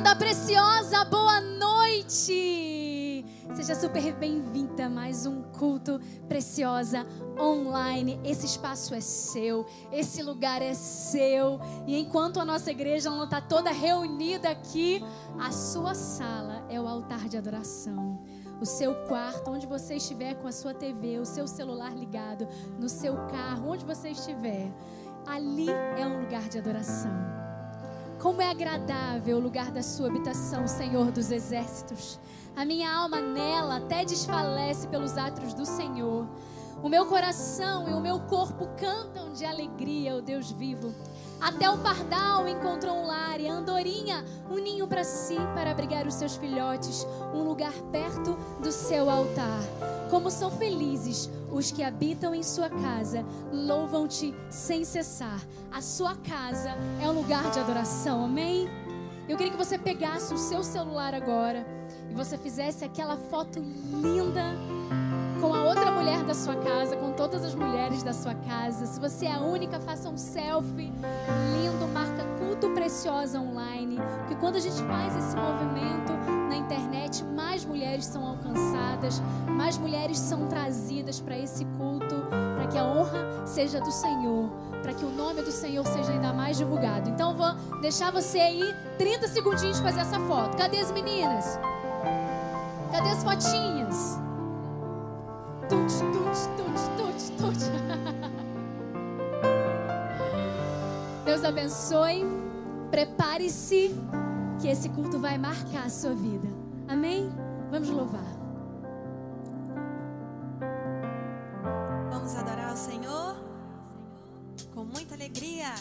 linda, preciosa, boa noite! Seja super bem-vinda a mais um culto preciosa online. Esse espaço é seu, esse lugar é seu. E enquanto a nossa igreja não está toda reunida aqui, a sua sala é o altar de adoração. O seu quarto, onde você estiver com a sua TV, o seu celular ligado, no seu carro, onde você estiver, ali é um lugar de adoração. Como é agradável o lugar da sua habitação, Senhor dos exércitos. A minha alma nela até desfalece pelos atos do Senhor. O meu coração e o meu corpo cantam de alegria, o Deus vivo. Até o pardal encontrou um lar e a andorinha um ninho para si, para abrigar os seus filhotes, um lugar perto do seu altar. Como são felizes os que habitam em sua casa, louvam-te sem cessar. A sua casa é um lugar de adoração, amém? Eu queria que você pegasse o seu celular agora e você fizesse aquela foto linda com a outra mulher da sua casa, com todas as mulheres da sua casa. Se você é a única, faça um selfie lindo, marca culto preciosa online. Porque quando a gente faz esse movimento na internet, mais mulheres são alcançadas, mais mulheres são trazidas para esse culto, para que a honra seja do Senhor, para que o nome do Senhor seja ainda mais divulgado. Então vou deixar você aí 30 segundinhos fazer essa foto. Cadê as meninas? Cadê as fotinhas? Tut, tut, tut, tut, tut. Deus abençoe. Prepare-se que esse culto vai marcar a sua vida. Amém? Vamos louvar. Vamos adorar o Senhor com muita alegria.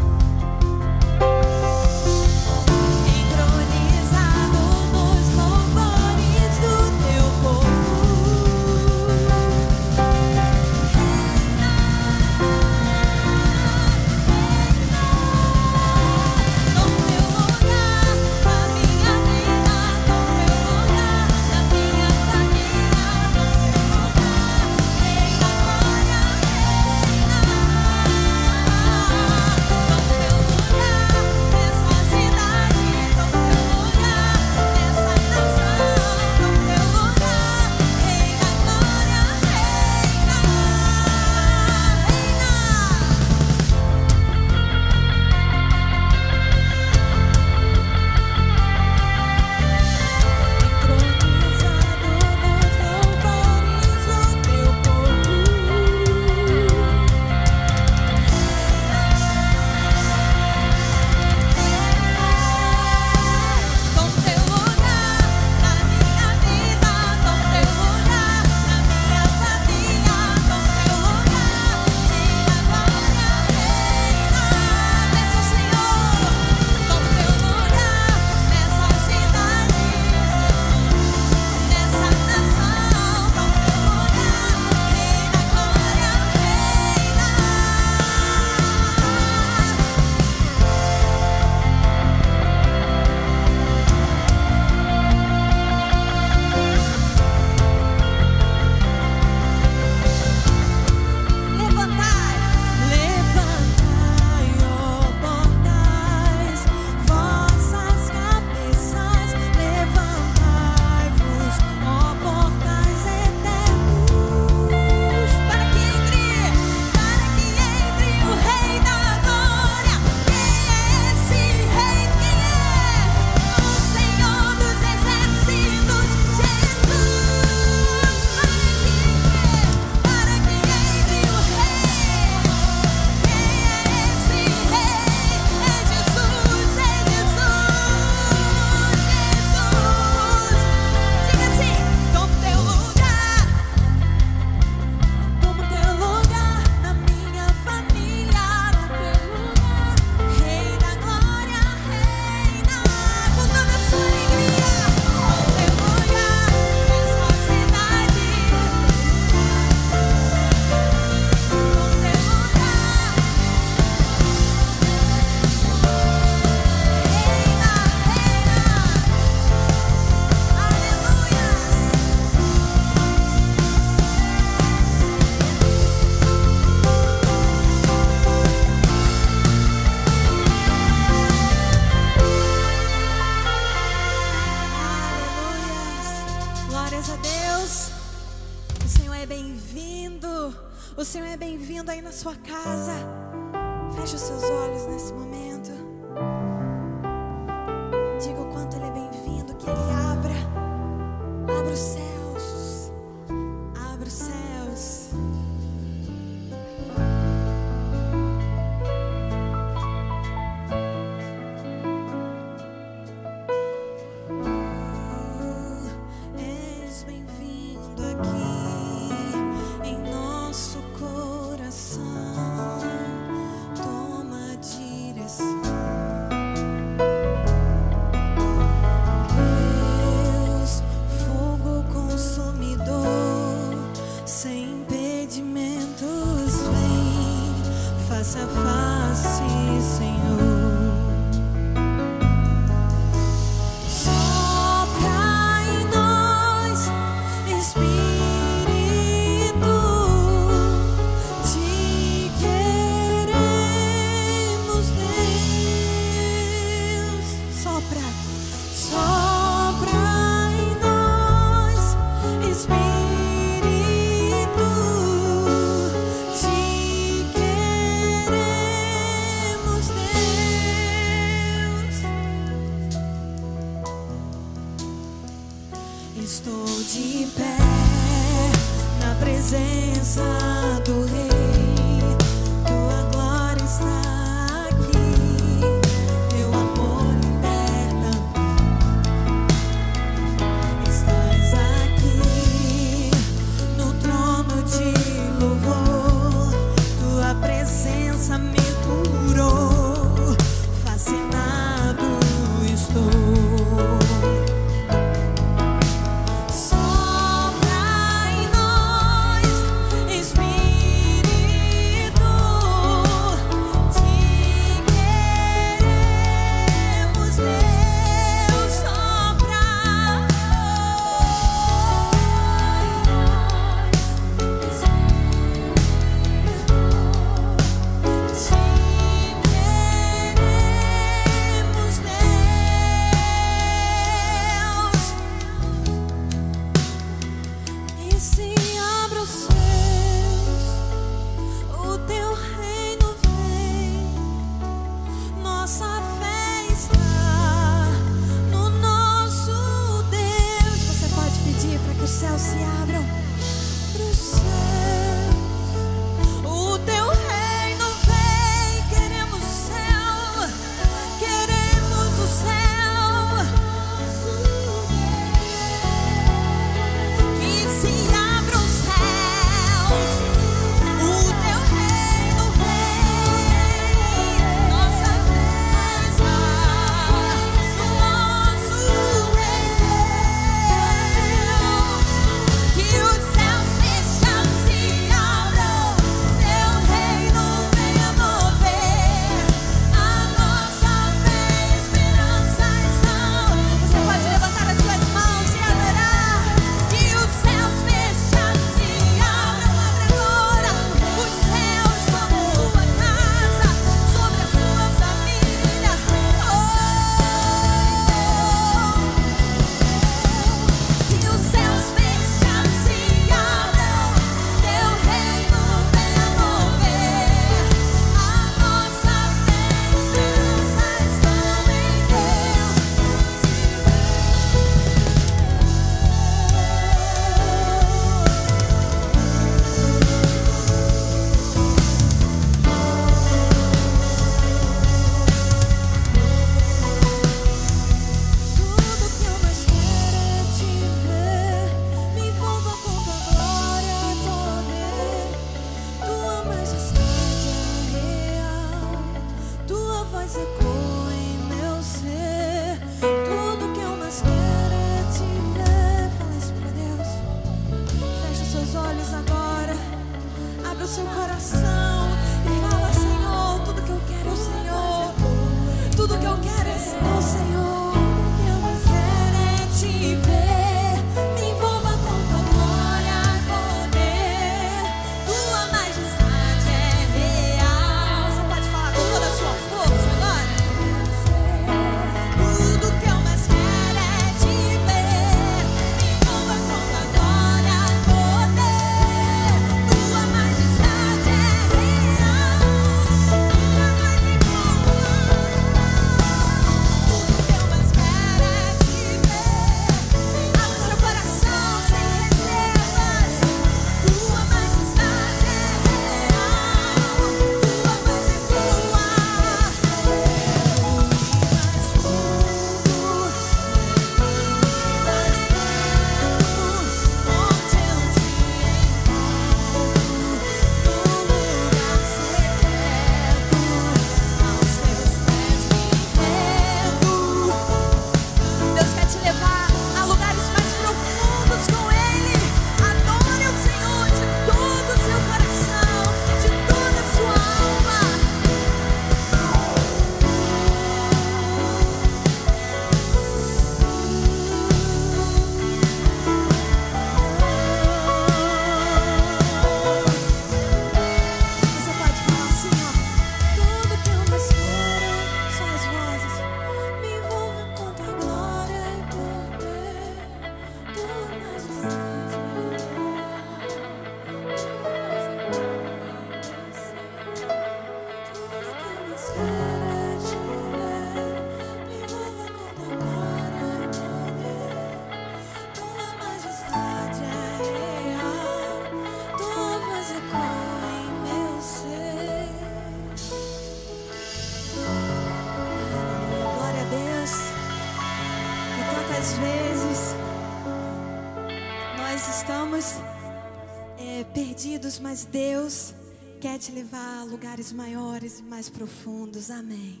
Perdidos, mas Deus quer te levar a lugares maiores e mais profundos. Amém.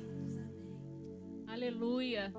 Aleluia.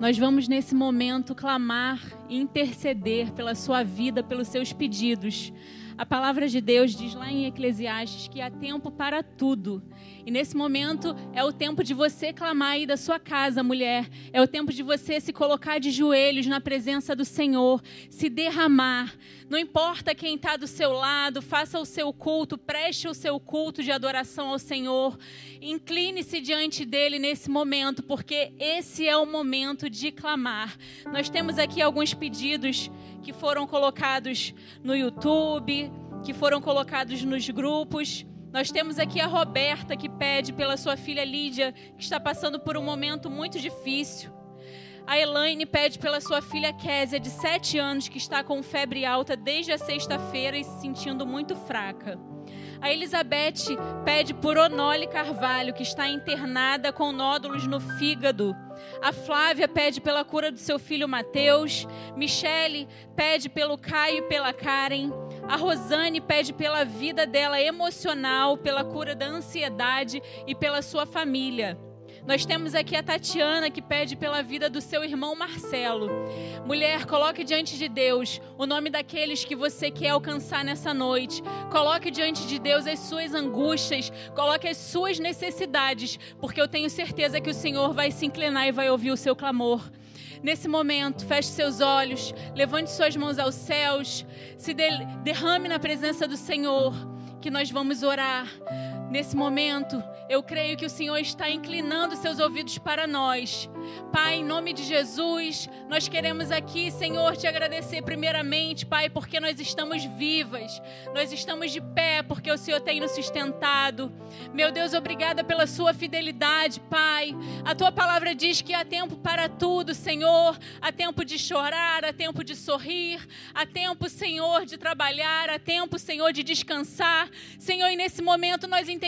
Nós vamos nesse momento clamar e interceder pela sua vida, pelos seus pedidos. A palavra de Deus diz lá em Eclesiastes que há tempo para tudo. E nesse momento é o tempo de você clamar aí da sua casa, mulher. É o tempo de você se colocar de joelhos na presença do Senhor, se derramar. Não importa quem está do seu lado, faça o seu culto, preste o seu culto de adoração ao Senhor. Incline-se diante dele nesse momento, porque esse é o momento de clamar. Nós temos aqui alguns pedidos que foram colocados no YouTube, que foram colocados nos grupos. Nós temos aqui a Roberta que pede pela sua filha Lídia, que está passando por um momento muito difícil. A Elaine pede pela sua filha Késia, de 7 anos, que está com febre alta desde a sexta-feira e se sentindo muito fraca. A Elizabeth pede por Onole Carvalho, que está internada com nódulos no fígado. A Flávia pede pela cura do seu filho Mateus. Michele pede pelo Caio e pela Karen. A Rosane pede pela vida dela emocional, pela cura da ansiedade e pela sua família. Nós temos aqui a Tatiana que pede pela vida do seu irmão Marcelo. Mulher, coloque diante de Deus o nome daqueles que você quer alcançar nessa noite. Coloque diante de Deus as suas angústias, coloque as suas necessidades, porque eu tenho certeza que o Senhor vai se inclinar e vai ouvir o seu clamor. Nesse momento, feche seus olhos, levante suas mãos aos céus, se derrame na presença do Senhor, que nós vamos orar. Nesse momento, eu creio que o Senhor está inclinando seus ouvidos para nós. Pai, em nome de Jesus, nós queremos aqui, Senhor, te agradecer primeiramente, Pai, porque nós estamos vivas, nós estamos de pé, porque o Senhor tem nos sustentado. Meu Deus, obrigada pela sua fidelidade, Pai. A tua palavra diz que há tempo para tudo, Senhor. Há tempo de chorar, há tempo de sorrir, há tempo, Senhor, de trabalhar, há tempo, Senhor, de descansar. Senhor, e nesse momento nós entendemos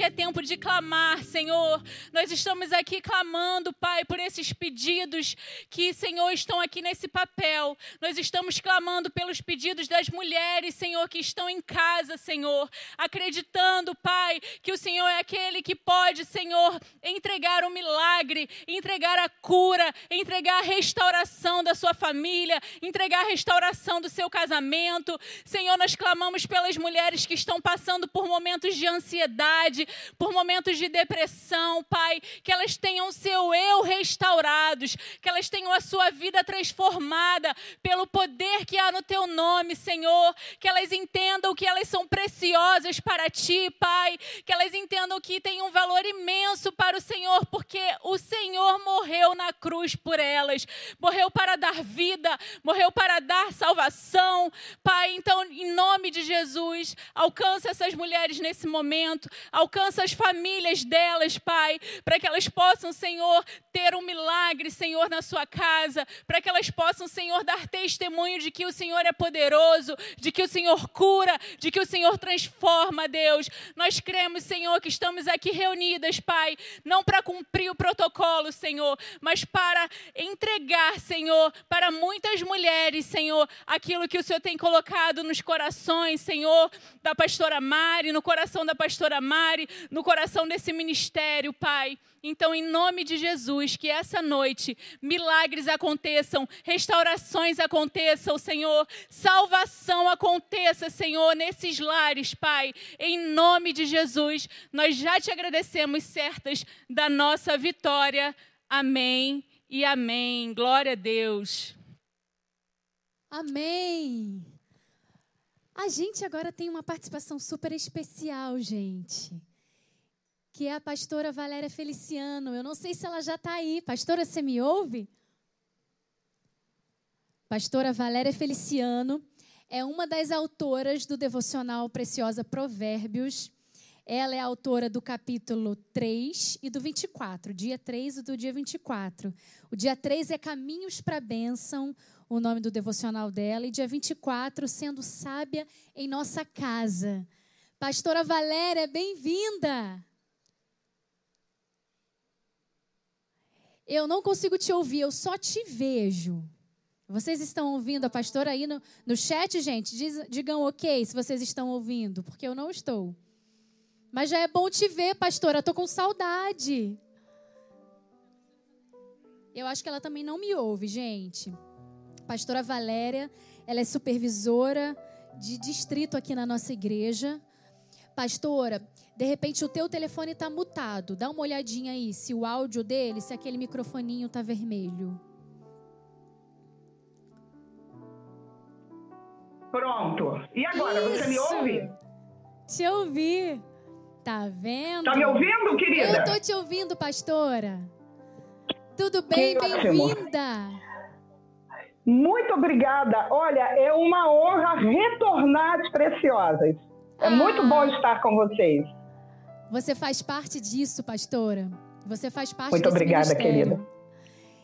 que é tempo de clamar, Senhor. Nós estamos aqui clamando, Pai, por esses pedidos que, Senhor, estão aqui nesse papel. Nós estamos clamando pelos pedidos das mulheres, Senhor, que estão em casa, Senhor, acreditando, Pai, que o Senhor é aquele que pode, Senhor, entregar o milagre, entregar a cura, entregar a restauração da sua família, entregar a restauração do seu casamento. Senhor, nós clamamos pelas mulheres que estão passando por momentos de ansiedade, por momentos de depressão, Pai, que elas tenham seu eu restaurados, que elas tenham a sua vida transformada pelo poder que há no teu nome, Senhor, que elas entendam que elas são preciosas para ti, Pai, que elas entendam que tem um valor imenso para o Senhor, porque o Senhor morreu na cruz por elas, morreu para dar vida, morreu para dar salvação, Pai. Então, em nome de Jesus, alcança essas mulheres nesse momento, alcança as famílias delas, Pai, para que elas possam, Senhor, ter um milagre, Senhor, na sua casa, para que elas possam, Senhor, dar testemunho de que o Senhor é poderoso, de que o Senhor cura, de que o Senhor transforma, Deus. Nós cremos, Senhor, que estamos aqui reunidas, Pai, não para cumprir o protocolo, Senhor, mas para entregar, Senhor, para muitas mulheres, Senhor, aquilo que o Senhor tem colocado nos corações, Senhor, da pastora Mari, no coração da pastora Mari, no coração desse ministério, Pai. Então, em nome de Jesus, que essa noite milagres aconteçam, restaurações aconteçam, Senhor, salvação aconteça, Senhor, nesses lares, Pai. Em nome de Jesus, nós já te agradecemos certas da nossa vitória. Amém e amém. Glória a Deus. Amém. A gente agora tem uma participação super especial, gente que é a pastora Valéria Feliciano. Eu não sei se ela já está aí. Pastora, você me ouve? Pastora Valéria Feliciano é uma das autoras do devocional Preciosa Provérbios. Ela é autora do capítulo 3 e do 24, dia 3 e do dia 24. O dia 3 é Caminhos para a Bênção, o nome do devocional dela, e dia 24, Sendo Sábia em Nossa Casa. Pastora Valéria, bem-vinda! Eu não consigo te ouvir, eu só te vejo. Vocês estão ouvindo a pastora aí no, no chat, gente? Diz, digam ok se vocês estão ouvindo, porque eu não estou. Mas já é bom te ver, pastora. Estou com saudade. Eu acho que ela também não me ouve, gente. Pastora Valéria, ela é supervisora de distrito aqui na nossa igreja. Pastora, de repente o teu telefone está mutado. Dá uma olhadinha aí se o áudio dele, se aquele microfoninho está vermelho. Pronto. E agora, Isso. você me ouve? Te ouvi. Tá vendo? Tá me ouvindo, querida? Eu tô te ouvindo, pastora. Tudo bem? Bem-vinda. Muito obrigada. Olha, é uma honra retornar às Preciosas. É ah. muito bom estar com vocês. Você faz parte disso, pastora. Você faz parte Muito obrigada, ministério. querida.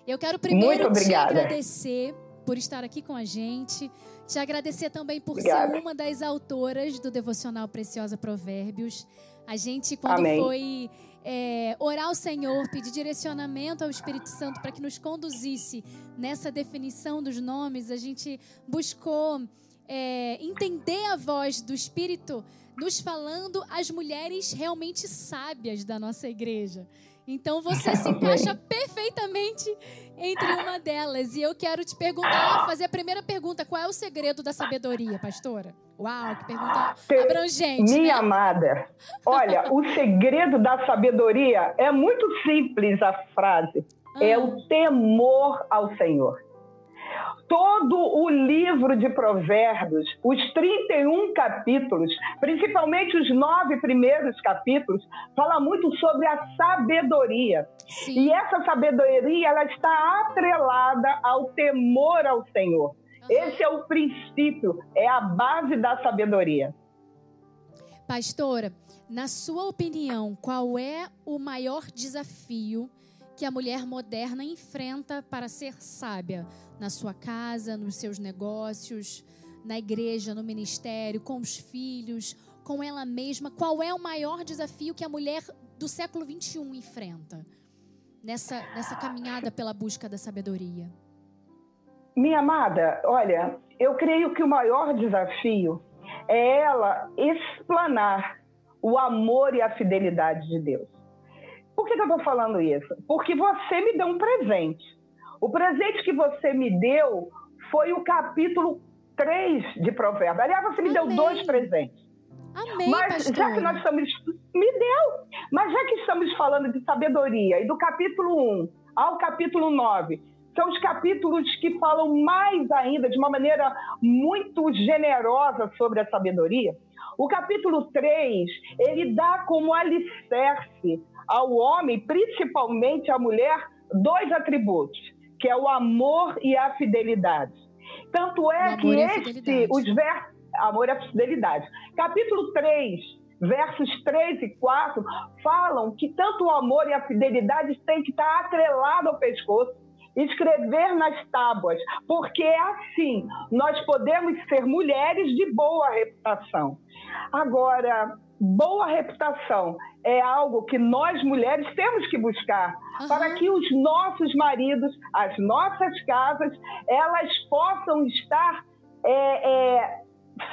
Eu quero primeiro te agradecer por estar aqui com a gente. Te agradecer também por Obrigada. ser uma das autoras do devocional Preciosa Provérbios. A gente, quando Amém. foi é, orar ao Senhor, pedir direcionamento ao Espírito Santo para que nos conduzisse nessa definição dos nomes, a gente buscou é, entender a voz do Espírito nos falando as mulheres realmente sábias da nossa igreja. Então você se encaixa perfeitamente entre uma delas. E eu quero te perguntar, fazer a primeira pergunta: qual é o segredo da sabedoria, pastora? Uau, que pergunta abrangente. Minha né? amada, olha, o segredo da sabedoria é muito simples a frase. Ah. É o temor ao Senhor todo o livro de Provérbios, os 31 capítulos, principalmente os nove primeiros capítulos, fala muito sobre a sabedoria. Sim. E essa sabedoria ela está atrelada ao temor ao Senhor. Uhum. Esse é o princípio, é a base da sabedoria. Pastora, na sua opinião, qual é o maior desafio que a mulher moderna enfrenta para ser sábia? na sua casa, nos seus negócios, na igreja, no ministério, com os filhos, com ela mesma? Qual é o maior desafio que a mulher do século 21 enfrenta nessa, nessa caminhada pela busca da sabedoria? Minha amada, olha, eu creio que o maior desafio é ela explanar o amor e a fidelidade de Deus. Por que, que eu estou falando isso? Porque você me deu um presente. O presente que você me deu foi o capítulo 3 de Provérbios. Aliás, você me Amém. deu dois presentes. Amém, Mas pastor. já que nós estamos. Me deu! Mas já que estamos falando de sabedoria, e do capítulo 1 ao capítulo 9, são os capítulos que falam mais ainda, de uma maneira muito generosa sobre a sabedoria. O capítulo 3, ele dá como alicerce ao homem, principalmente à mulher, dois atributos que é o amor e a fidelidade. Tanto é que este, os versos. Amor e a fidelidade. Capítulo 3, versos 3 e 4, falam que tanto o amor e a fidelidade têm que estar atrelado ao pescoço, escrever nas tábuas, porque é assim nós podemos ser mulheres de boa reputação. Agora, boa reputação é algo que nós mulheres temos que buscar uhum. para que os nossos maridos, as nossas casas, elas possam estar é, é,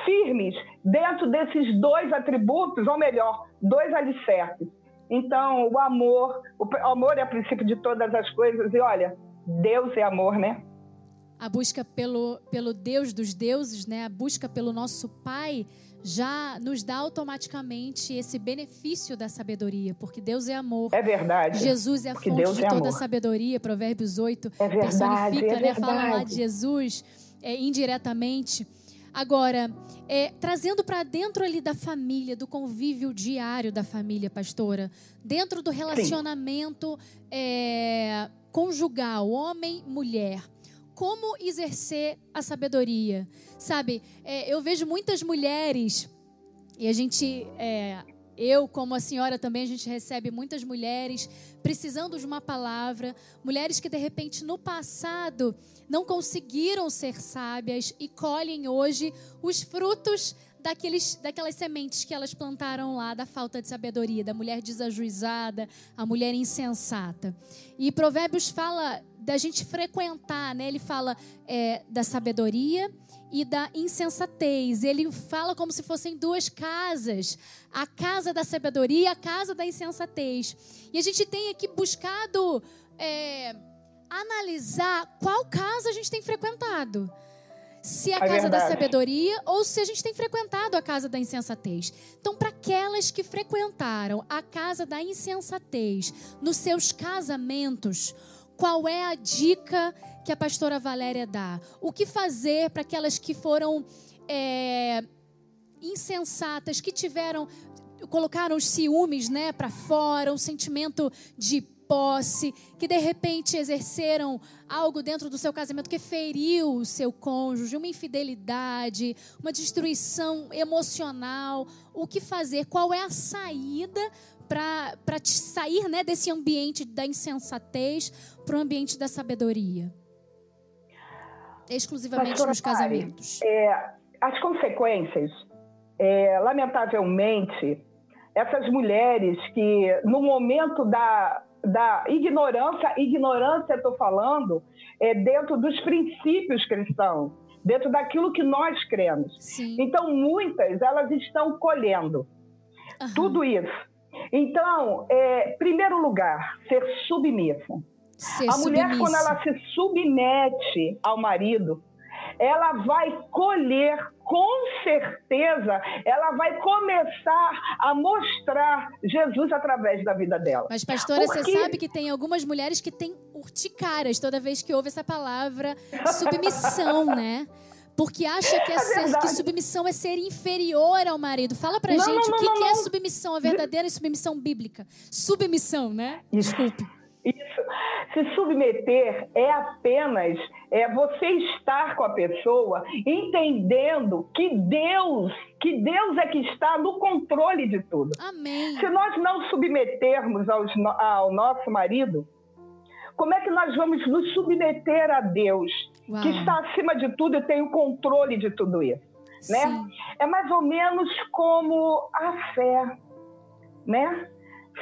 firmes dentro desses dois atributos, ou melhor, dois alicerces. Então, o amor, o amor é o princípio de todas as coisas, e olha, Deus é amor, né? A busca pelo, pelo Deus dos deuses, né? A busca pelo nosso Pai já nos dá automaticamente esse benefício da sabedoria, porque Deus é amor. É verdade. Jesus é a fonte Deus de é toda a sabedoria, Provérbios 8 é verdade, personifica, é né? Fala lá de Jesus é, indiretamente. Agora, é, trazendo para dentro ali da família, do convívio diário da família, pastora, dentro do relacionamento é, conjugal, homem-mulher, como exercer a sabedoria. Sabe, é, eu vejo muitas mulheres, e a gente, é, eu como a senhora também, a gente recebe muitas mulheres precisando de uma palavra, mulheres que de repente no passado não conseguiram ser sábias e colhem hoje os frutos daqueles, daquelas sementes que elas plantaram lá, da falta de sabedoria, da mulher desajuizada, a mulher insensata. E Provérbios fala da gente frequentar, né? Ele fala é, da sabedoria e da insensatez. Ele fala como se fossem duas casas: a casa da sabedoria e a casa da insensatez. E a gente tem aqui buscado é, analisar qual casa a gente tem frequentado se é a casa da sabedoria ou se a gente tem frequentado a casa da insensatez. Então, para aquelas que frequentaram a casa da insensatez nos seus casamentos, qual é a dica que a pastora Valéria dá? O que fazer para aquelas que foram é, insensatas, que tiveram colocaram os ciúmes, né, para fora, um sentimento de posse, que de repente exerceram algo dentro do seu casamento que feriu o seu cônjuge, uma infidelidade, uma destruição emocional. O que fazer? Qual é a saída para sair né, desse ambiente da insensatez para o ambiente da sabedoria? Exclusivamente Pastora nos casamentos. É, as consequências, é, lamentavelmente, essas mulheres que no momento da da ignorância, ignorância estou falando, é dentro dos princípios cristãos, dentro daquilo que nós cremos. Sim. Então, muitas, elas estão colhendo uhum. tudo isso. Então, é, primeiro lugar, ser submissa. Ser a mulher, quando ela se submete ao marido, ela vai colher, com certeza, ela vai começar a mostrar Jesus através da vida dela. Mas, pastora, Porque... você sabe que tem algumas mulheres que têm urticárias toda vez que ouve essa palavra submissão, né? Porque acha que, é, é ser, que submissão é ser inferior ao marido. Fala pra não, gente não, não, o que, que é submissão, a verdadeira submissão bíblica. Submissão, né? Desculpe. Isso. Se submeter é apenas é você estar com a pessoa entendendo que Deus, que Deus é que está no controle de tudo. Amém. Se nós não submetermos aos, ao nosso marido, como é que nós vamos nos submeter a Deus, Uau. que está acima de tudo e tem o controle de tudo isso? Né? É mais ou menos como a fé, né?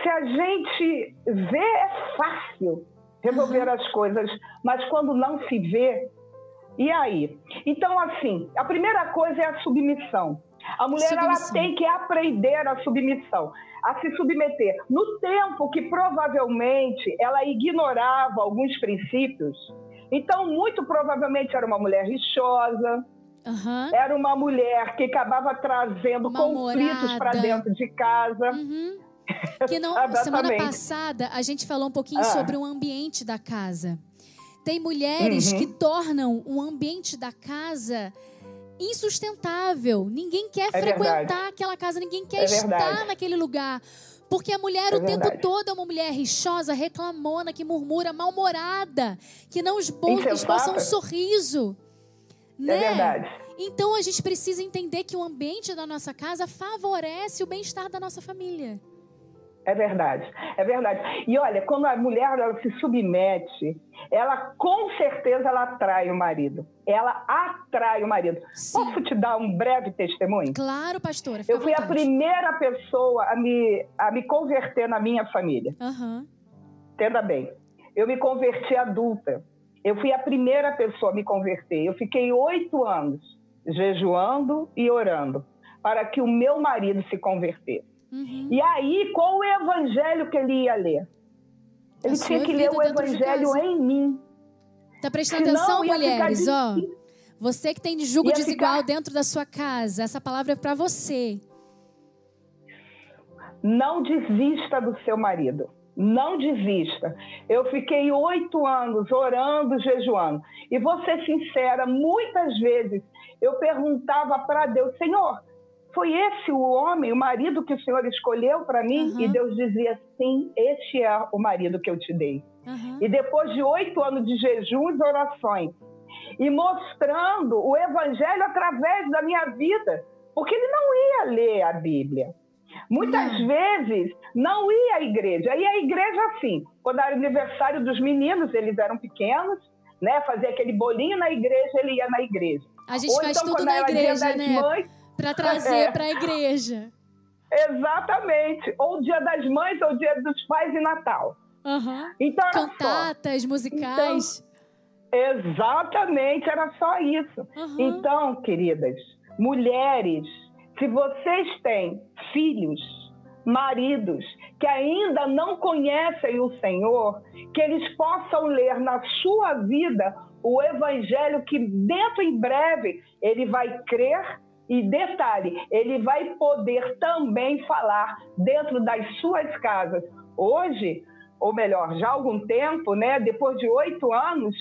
se a gente vê, é fácil resolver as coisas, mas quando não se vê, e aí? Então, assim, a primeira coisa é a submissão. A mulher submissão. ela tem que aprender a submissão, a se submeter. No tempo que provavelmente ela ignorava alguns princípios, então muito provavelmente era uma mulher rixosa, uhum. era uma mulher que acabava trazendo conflitos para dentro de casa. Uhum. Que não, semana passada a gente falou um pouquinho ah. sobre o ambiente da casa. Tem mulheres uhum. que tornam o ambiente da casa insustentável. Ninguém quer é frequentar verdade. aquela casa, ninguém quer é estar verdade. naquele lugar. Porque a mulher é o verdade. tempo todo é uma mulher rixosa, reclamona, que murmura, mal-humorada, que não esboça um sorriso. É né? É verdade. Então a gente precisa entender que o ambiente da nossa casa favorece o bem-estar da nossa família. É verdade, é verdade. E olha, quando a mulher ela se submete, ela com certeza ela atrai o marido. Ela atrai o marido. Sim. Posso te dar um breve testemunho? Claro, pastora. Eu fui a primeira pessoa a me, a me converter na minha família. Uhum. Entenda bem. Eu me converti adulta. Eu fui a primeira pessoa a me converter. Eu fiquei oito anos jejuando e orando para que o meu marido se convertesse. Uhum. E aí, qual o evangelho que ele ia ler? Ele tinha que ler o evangelho em mim. Tá prestando Senão, atenção, mulheres? Ó, você que tem jugo desigual ficar... dentro da sua casa, essa palavra é para você. Não desista do seu marido. Não desista. Eu fiquei oito anos orando, jejuando. E vou ser sincera, muitas vezes eu perguntava para Deus, Senhor, foi esse o homem, o marido que o Senhor escolheu para mim? Uhum. E Deus dizia: sim, este é o marido que eu te dei. Uhum. E depois de oito anos de jejum e orações, e mostrando o evangelho através da minha vida, porque ele não ia ler a Bíblia. Muitas uhum. vezes não ia à igreja. E a igreja, assim, quando era aniversário dos meninos, eles eram pequenos, né? Fazia aquele bolinho na igreja, ele ia na igreja. A gente Ou faz então, tudo na igreja, né? Mães, Para trazer É. para a igreja. Exatamente. Ou Dia das Mães, ou Dia dos Pais e Natal. Aham. Então, era só. Cantatas, musicais. Exatamente, era só isso. Aham. Então, queridas, mulheres, se vocês têm filhos, maridos que ainda não conhecem o Senhor, que eles possam ler na sua vida o evangelho que dentro em breve ele vai crer e detalhe, ele vai poder também falar dentro das suas casas. Hoje, ou melhor, já há algum tempo, né, depois de oito anos,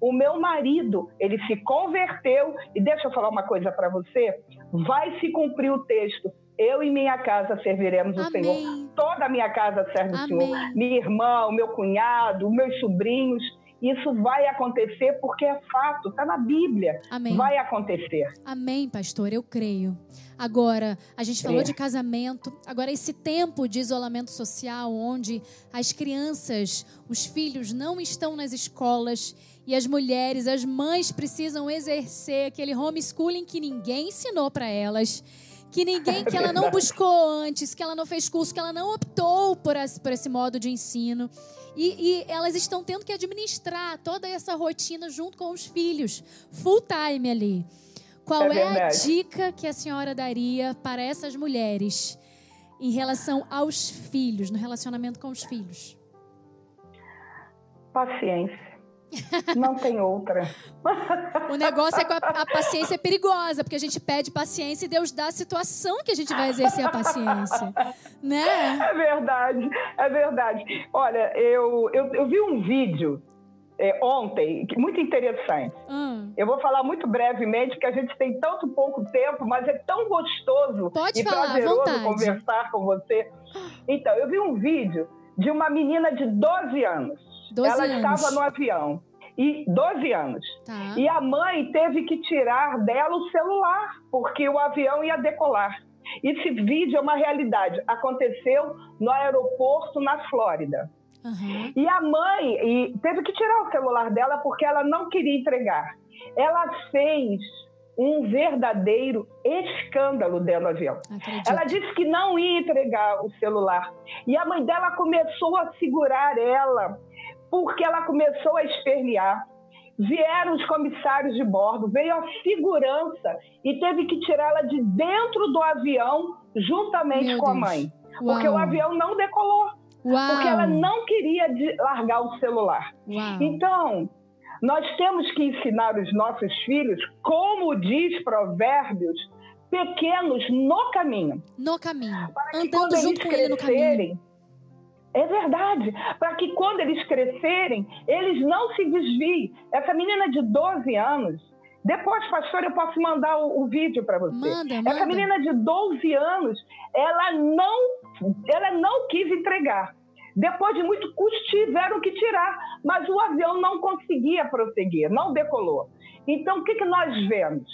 o meu marido, ele se converteu, e deixa eu falar uma coisa para você, vai se cumprir o texto, eu e minha casa serviremos o Amém. Senhor. Toda a minha casa serve o Amém. Senhor. Minha irmã, o meu cunhado, meus sobrinhos, isso vai acontecer porque é fato, está na Bíblia. Amém. Vai acontecer. Amém, pastor, eu creio. Agora, a gente falou É. de casamento. Agora, esse tempo de isolamento social, onde as crianças, os filhos não estão nas escolas e as mulheres, as mães precisam exercer aquele homeschooling que ninguém ensinou para elas. Que ninguém, que ela não buscou antes, que ela não fez curso, que ela não optou por esse, por esse modo de ensino. E, e elas estão tendo que administrar toda essa rotina junto com os filhos, full time ali. Qual É é, a dica que a senhora daria para essas mulheres em relação aos filhos, no relacionamento com os filhos? Paciência. Não tem outra. O negócio é que a, a paciência é perigosa, porque a gente pede paciência e Deus dá a situação que a gente vai exercer a paciência. Né? É verdade, é verdade. Olha, eu, eu, eu vi um vídeo é, ontem, muito interessante. Hum. Eu vou falar muito brevemente, porque a gente tem tanto pouco tempo, mas é tão gostoso Pode e falar, prazeroso vontade. conversar com você. Então, eu vi um vídeo de uma menina de 12 anos. 12 Ela anos. estava no avião. E 12 anos. Tá. E a mãe teve que tirar dela o celular, porque o avião ia decolar. Esse vídeo é uma realidade. Aconteceu no aeroporto na Flórida. Aham. E a mãe e teve que tirar o celular dela porque ela não queria entregar. Ela fez um verdadeiro escândalo dentro do avião. Acredito. Ela disse que não ia entregar o celular. E a mãe dela começou a segurar ela, porque ela começou a espernear. Vieram os comissários de bordo, veio a segurança e teve que tirá-la de dentro do avião juntamente Meu com a Deus. mãe. Porque o Uau. avião não decolou, Uau. porque ela não queria largar o celular. Uau. Então, nós temos que ensinar os nossos filhos, como diz Provérbios, pequenos no caminho. No caminho. Para que Andando quando junto eles com ele no caminho. crescerem, é verdade, para que quando eles crescerem, eles não se desviem. Essa menina de 12 anos, depois, pastor, eu posso mandar o, o vídeo para você. Manda, Essa manda. menina de 12 anos, ela não, ela não quis entregar. Depois de muito custo, tiveram que tirar, mas o avião não conseguia prosseguir, não decolou. Então, o que, que nós vemos?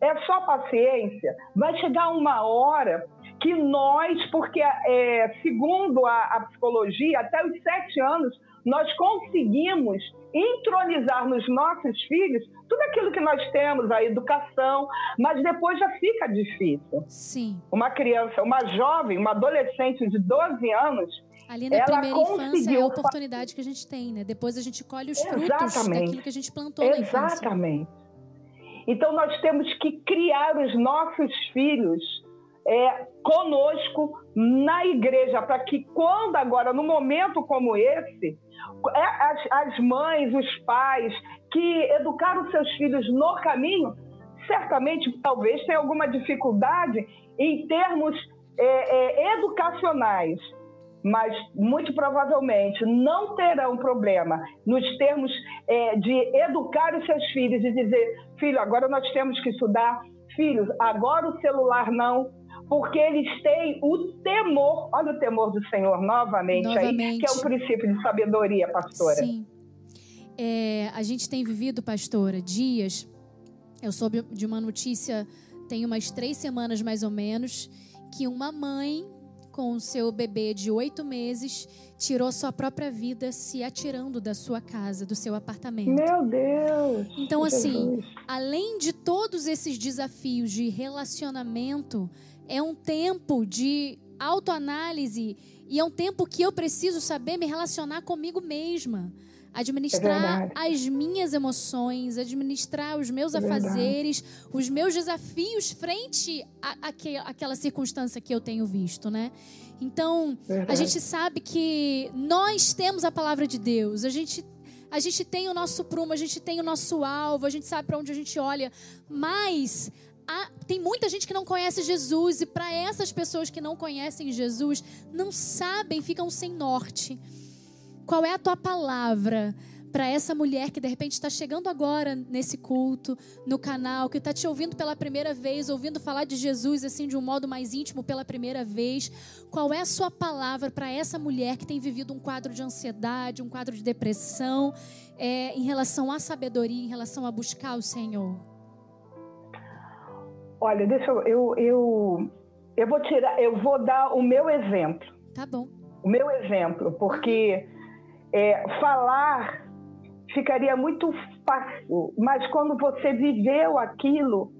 É só paciência. Vai chegar uma hora que nós, porque é, segundo a, a psicologia, até os sete anos, nós conseguimos entronizar nos nossos filhos tudo aquilo que nós temos, a educação, mas depois já fica difícil. Sim. Uma criança, uma jovem, uma adolescente de 12 anos, Ali na primeira infância é a oportunidade que a gente tem, né? Depois a gente colhe os frutos Exatamente. daquilo que a gente plantou na infância. Exatamente. Então nós temos que criar os nossos filhos é, conosco na igreja, para que quando agora, num momento como esse, é, as, as mães, os pais que educaram seus filhos no caminho, certamente talvez tenham alguma dificuldade em termos é, é, educacionais mas muito provavelmente não terão problema nos termos é, de educar os seus filhos e dizer, filho, agora nós temos que estudar, filhos, agora o celular não, porque eles têm o temor, olha o temor do Senhor novamente, aí, Novamente. que é o princípio de sabedoria, pastora. Sim. É, a gente tem vivido, pastora, dias. Eu soube de uma notícia, tem umas três semanas mais ou menos, que uma mãe com o seu bebê de oito meses tirou sua própria vida se atirando da sua casa, do seu apartamento. Meu Deus! Então, assim, Jesus. além de todos esses desafios de relacionamento, é um tempo de autoanálise e é um tempo que eu preciso saber me relacionar comigo mesma. Administrar É as minhas emoções, administrar os meus É afazeres, os meus desafios frente àquela circunstância que eu tenho visto, né? Então, a gente sabe que nós temos a palavra de Deus, a gente, a gente tem o nosso prumo, a gente tem o nosso alvo, a gente sabe para onde a gente olha, mas há- tem muita gente que não conhece Jesus e para essas pessoas que não conhecem Jesus, não sabem, ficam sem norte. Qual é a tua palavra para essa mulher que de repente está chegando agora nesse culto, no canal, que está te ouvindo pela primeira vez, ouvindo falar de Jesus assim de um modo mais íntimo pela primeira vez? Qual é a sua palavra para essa mulher que tem vivido um quadro de ansiedade, um quadro de depressão, é, em relação à sabedoria, em relação a buscar o Senhor? Olha, deixa eu, eu, eu, eu vou tirar, eu vou dar o meu exemplo. Tá bom. o meu exemplo, porque é, falar ficaria muito fácil, mas quando você viveu aquilo,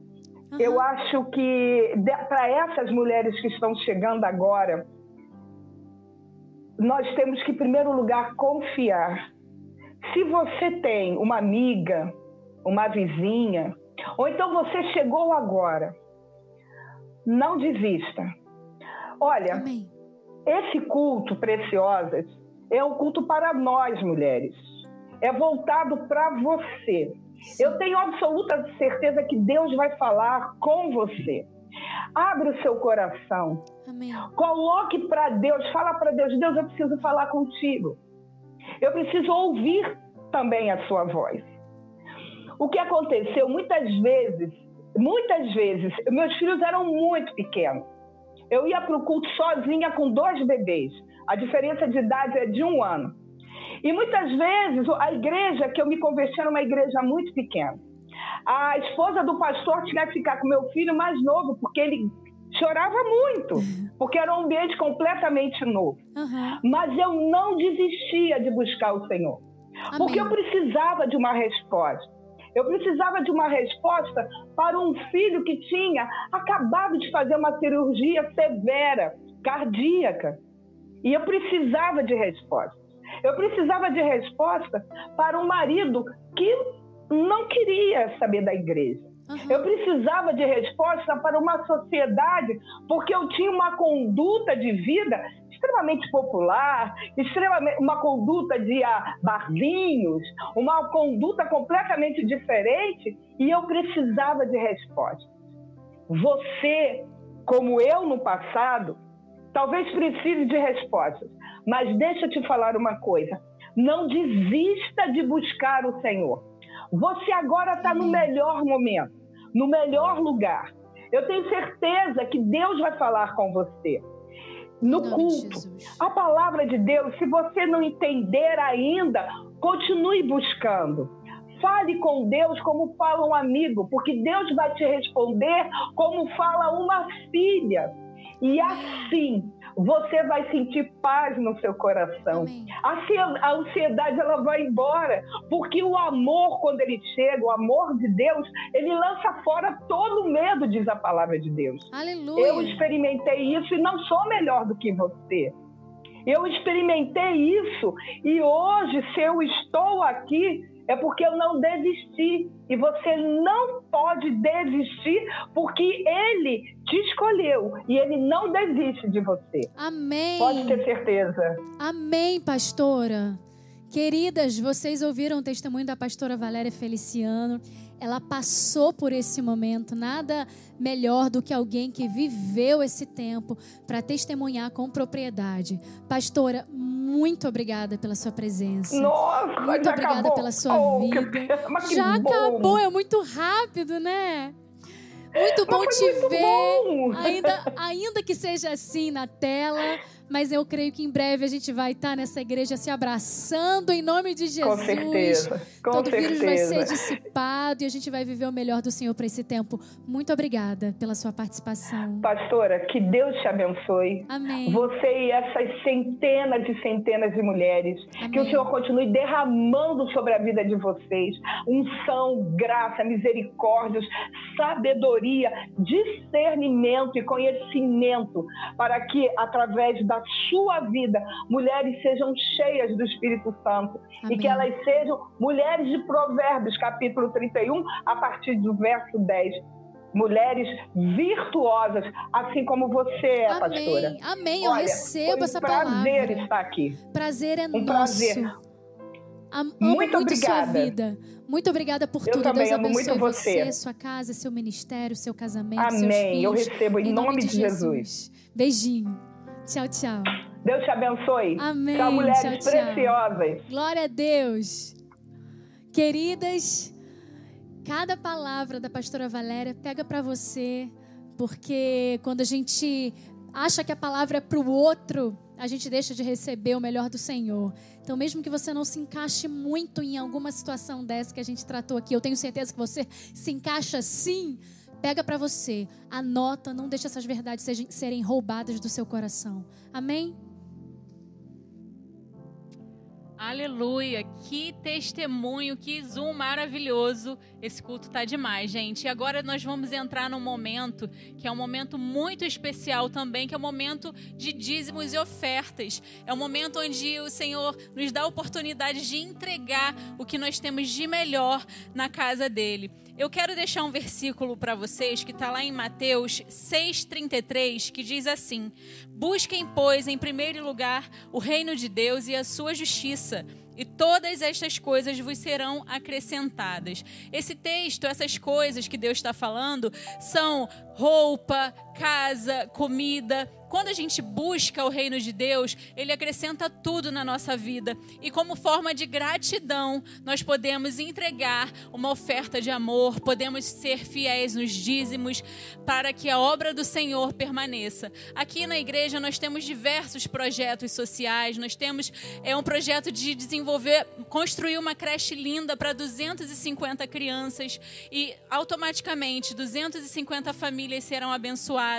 Aham. eu acho que para essas mulheres que estão chegando agora, nós temos que, em primeiro lugar, confiar. Se você tem uma amiga, uma vizinha, ou então você chegou agora, não desista. Olha, Amém. esse culto, Preciosas, é um culto para nós, mulheres. É voltado para você. Eu tenho absoluta certeza que Deus vai falar com você. Abre o seu coração. Amém. Coloque para Deus, fala para Deus, Deus, eu preciso falar contigo. Eu preciso ouvir também a sua voz. O que aconteceu muitas vezes, muitas vezes, meus filhos eram muito pequenos. Eu ia para o culto sozinha com dois bebês. A diferença de idade é de um ano. E muitas vezes a igreja que eu me converti era uma igreja muito pequena. A esposa do pastor tinha que ficar com meu filho mais novo, porque ele chorava muito, porque era um ambiente completamente novo. Aham. Mas eu não desistia de buscar o Senhor, porque eu Amém. precisava de uma resposta. Eu precisava de uma resposta para um filho que tinha acabado de fazer uma cirurgia severa, cardíaca. E eu precisava de resposta. Eu precisava de resposta para um marido que não queria saber da igreja. Aham. Eu precisava de resposta para uma sociedade, porque eu tinha uma conduta de vida extremamente popular, extremamente, uma conduta de ah, barzinhos, uma conduta completamente diferente, e eu precisava de resposta. Você, como eu no passado, talvez precise de respostas, mas deixa eu te falar uma coisa: não desista de buscar o Senhor. Você agora está no melhor momento, no melhor lugar. Eu tenho certeza que Deus vai falar com você. No culto, a palavra de Deus, se você não entender ainda, continue buscando. Fale com Deus como fala um amigo, porque Deus vai te responder como fala uma filha. E assim você vai sentir paz no seu coração. Amém. A ansi- A ansiedade ela vai embora, porque o amor, quando ele chega, o amor de Deus, ele lança fora todo o medo, diz a palavra de Deus. Aleluia. Eu experimentei isso e não sou melhor do que você. Eu experimentei isso e hoje, se eu estou aqui, é porque eu não desisti. E você não pode desistir porque ele te escolheu e ele não desiste de você. Amém. Pode ter certeza. Amém, pastora. Queridas, vocês ouviram o testemunho da pastora Valéria Feliciano. Ela passou por esse momento. Nada melhor do que alguém que viveu esse tempo para testemunhar com propriedade. Pastora, muito obrigada pela sua presença. Nossa, Muito obrigada acabou. pela sua Oh, vida. que Já bom. acabou, é muito rápido, né? Muito bom Mas te muito ver. bom. Ainda, ainda que seja assim na tela, mas eu creio que em breve a gente vai estar nessa igreja se abraçando em nome de Jesus. Com certeza. Com Todo certeza. vírus vai ser dissipado e a gente vai viver o melhor do Senhor para esse tempo. Muito obrigada pela sua participação. Pastora, que Deus te abençoe. Amém. Você e essas centenas e centenas de mulheres. Amém. Que o Senhor continue derramando sobre a vida de vocês unção, graça, misericórdias, sabedoria, discernimento e conhecimento, para que através da sua vida mulheres sejam cheias do Espírito Santo Amém. e que elas sejam mulheres de Provérbios, capítulo 31, a partir do verso 10. Mulheres virtuosas, assim como você é, pastora. Amém. Amém. Eu Olha, recebo um essa prazer palavra. estar aqui. Prazer é Um nosso. prazer. Am- amo Muito muito sua obrigada. vida. Muito obrigada por Eu tudo. também Deus amo abençoe muito você. você, sua casa, seu ministério, seu casamento, Amém. Eu filhos. recebo em, nome, de Jesus. Beiginho. Tchau, tchau. Deus te abençoe. Amém. Tchau, mulheres Tchau, tchau. preciosas. Glória a Deus. Queridas, cada palavra da pastora Valéria pega para você, porque quando a gente acha que a palavra é para o outro, a gente deixa de receber o melhor do Senhor. Então, mesmo que você não se encaixe muito em alguma situação dessa que a gente tratou aqui, eu tenho certeza que você se encaixa sim. Pega para você, anota, não deixa essas verdades serem roubadas do seu coração. Amém? Aleluia, que testemunho, que zoom maravilhoso. Esse culto tá demais, gente. E agora nós vamos entrar num momento que é um momento muito especial também, que é o momento de dízimos e ofertas. É o momento onde o Senhor nos dá a oportunidade de entregar o que nós temos de melhor na casa dele. Eu quero deixar um versículo para vocês que está lá em Mateus 6,33, que diz assim: Busquem, pois, em primeiro lugar o reino de Deus e a sua justiça, e todas estas coisas vos serão acrescentadas. Esse texto, essas coisas que Deus está falando, são roupa, casa, comida. Quando a gente busca o reino de Deus, Ele acrescenta tudo na nossa vida. E como forma de gratidão, nós podemos entregar uma oferta de amor, podemos ser fiéis nos dízimos, para que a obra do Senhor permaneça. Aqui na igreja nós temos diversos projetos sociais, nós temos é um projeto de desenvolver, construir uma creche linda para 250 crianças e automaticamente 250 famílias serão abençoadas.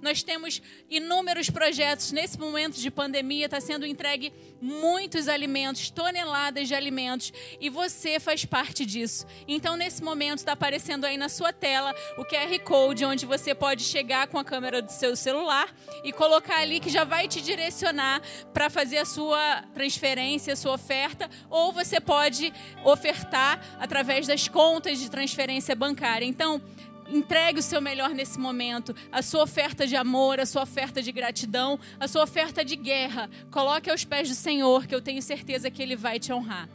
Nós temos inúmeros projetos nesse momento de pandemia, está sendo entregue muitos alimentos, toneladas de alimentos e você faz parte disso. Então nesse momento está aparecendo aí na sua tela o QR Code onde você pode chegar com a câmera do seu celular e colocar ali que já vai te direcionar para fazer a sua transferência, a sua oferta, ou você pode ofertar através das contas de transferência bancária. Então, entregue o seu melhor nesse momento, a sua oferta de amor, a sua oferta de gratidão, a sua oferta de guerra. Coloque aos pés do Senhor, que eu tenho certeza que Ele vai te honrar.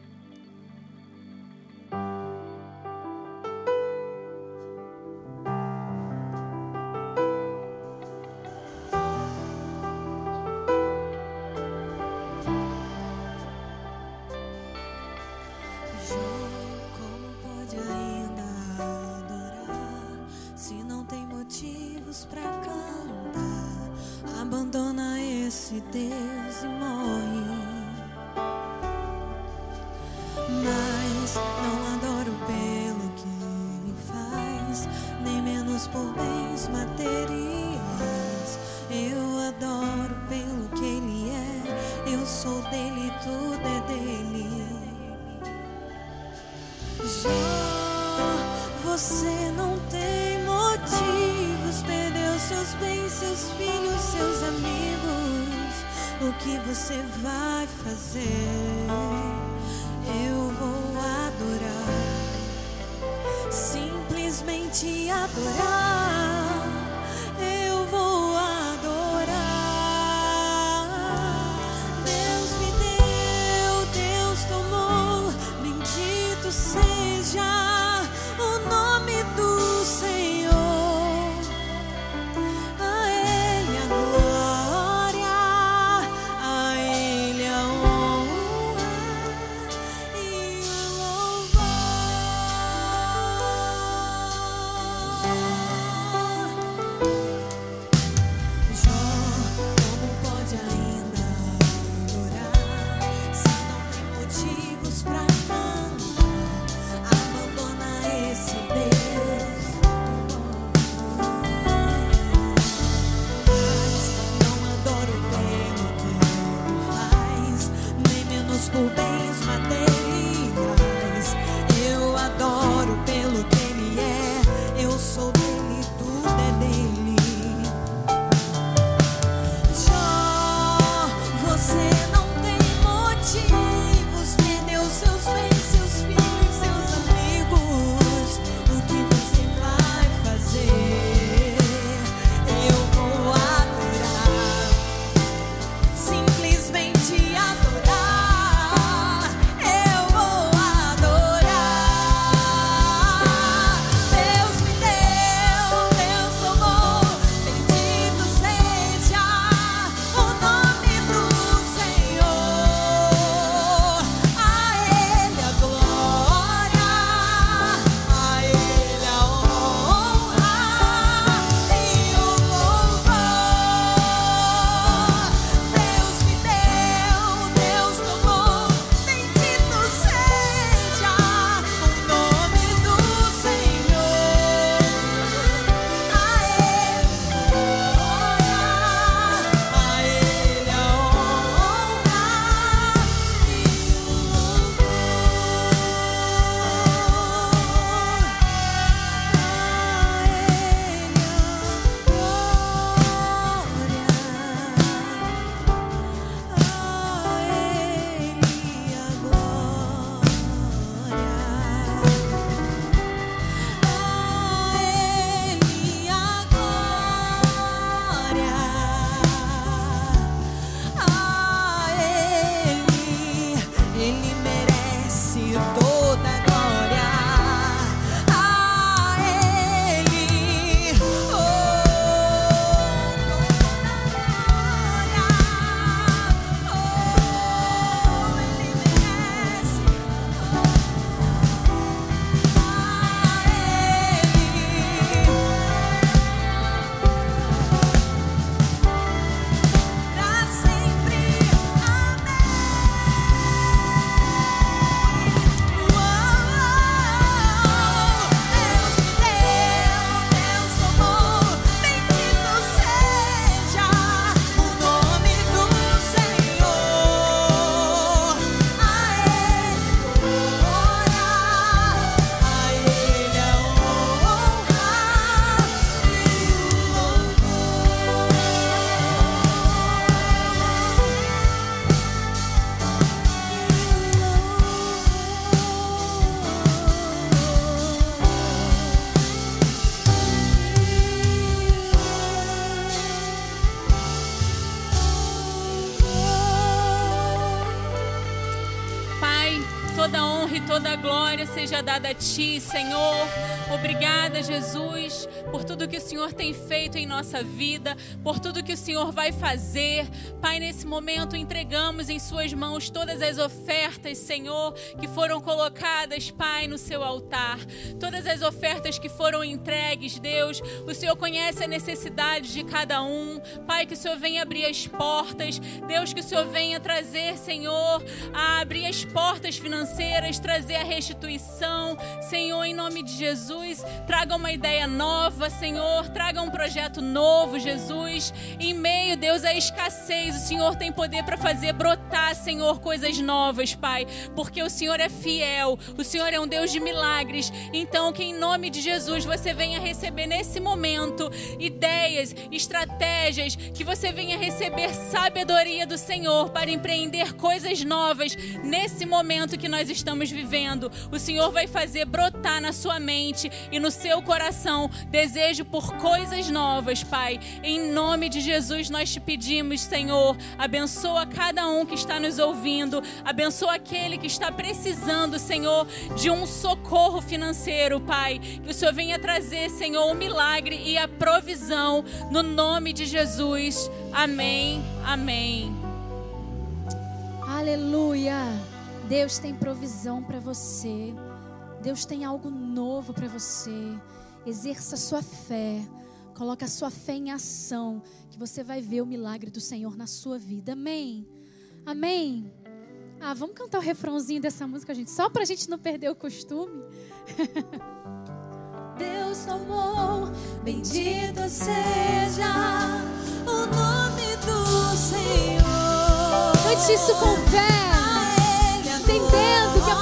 Glória seja dada a Ti, Senhor. Obrigada, Jesus, tudo que o Senhor tem feito em nossa vida, por tudo que o Senhor vai fazer. Pai, nesse momento entregamos em Suas mãos todas as ofertas, Senhor, que foram colocadas, Pai, no Seu altar. Todas as ofertas que foram entregues, Deus, o Senhor conhece a necessidade de cada um. Pai, que o Senhor venha abrir as portas. Deus, que o Senhor venha trazer, Senhor, a abrir as portas financeiras, trazer a restituição. Senhor, em nome de Jesus, traga uma ideia nova, Senhor, traga um projeto novo, Jesus. Em meio, Deus, à escassez, o Senhor tem poder para fazer brotar, Senhor, coisas novas, Pai, porque o Senhor é fiel, o Senhor é um Deus de milagres. Então, que em nome de Jesus você venha receber nesse momento ideias, estratégias, que você venha receber sabedoria do Senhor para empreender coisas novas nesse momento que nós estamos vivendo. O Senhor vai fazer brotar na sua mente e no seu coração desejo por coisas novas, Pai. Em nome de Jesus nós te pedimos, Senhor, abençoa cada um que está nos ouvindo, abençoa aquele que está precisando, Senhor, de um socorro financeiro, Pai. Que o Senhor venha trazer, Senhor, o milagre e a provisão no nome de Jesus. Amém. Amém. Aleluia. Deus tem provisão para você. Deus tem algo novo para você. Exerça sua fé. Coloque a sua fé em ação, que você vai ver o milagre do Senhor na sua vida. Amém. Amém. Ah, vamos cantar o refrãozinho dessa música, gente, só para a gente não perder o costume. Deus tomou, bendito seja o nome do Senhor. Cante isso com fé, entendendo que a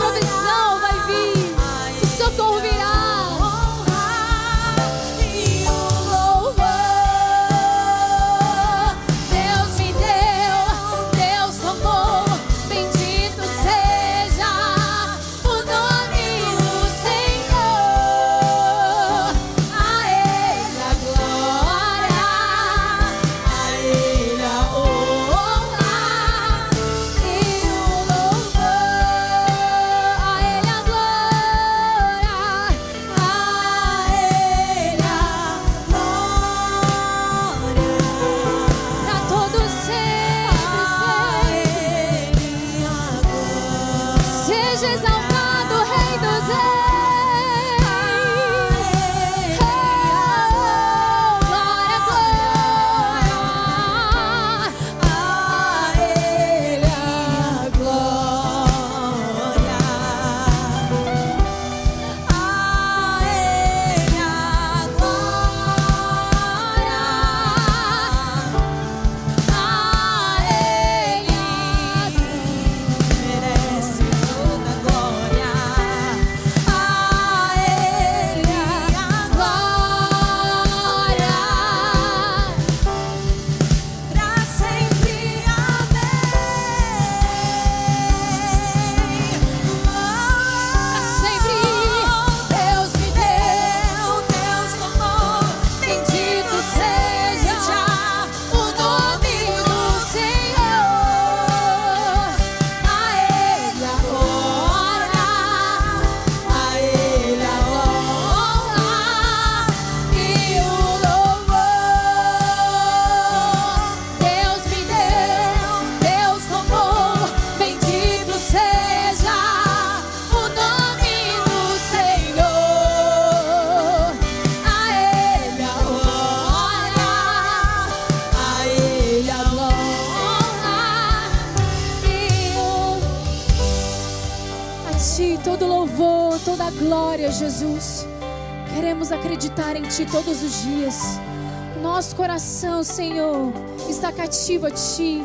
Senhor, está cativo a Ti.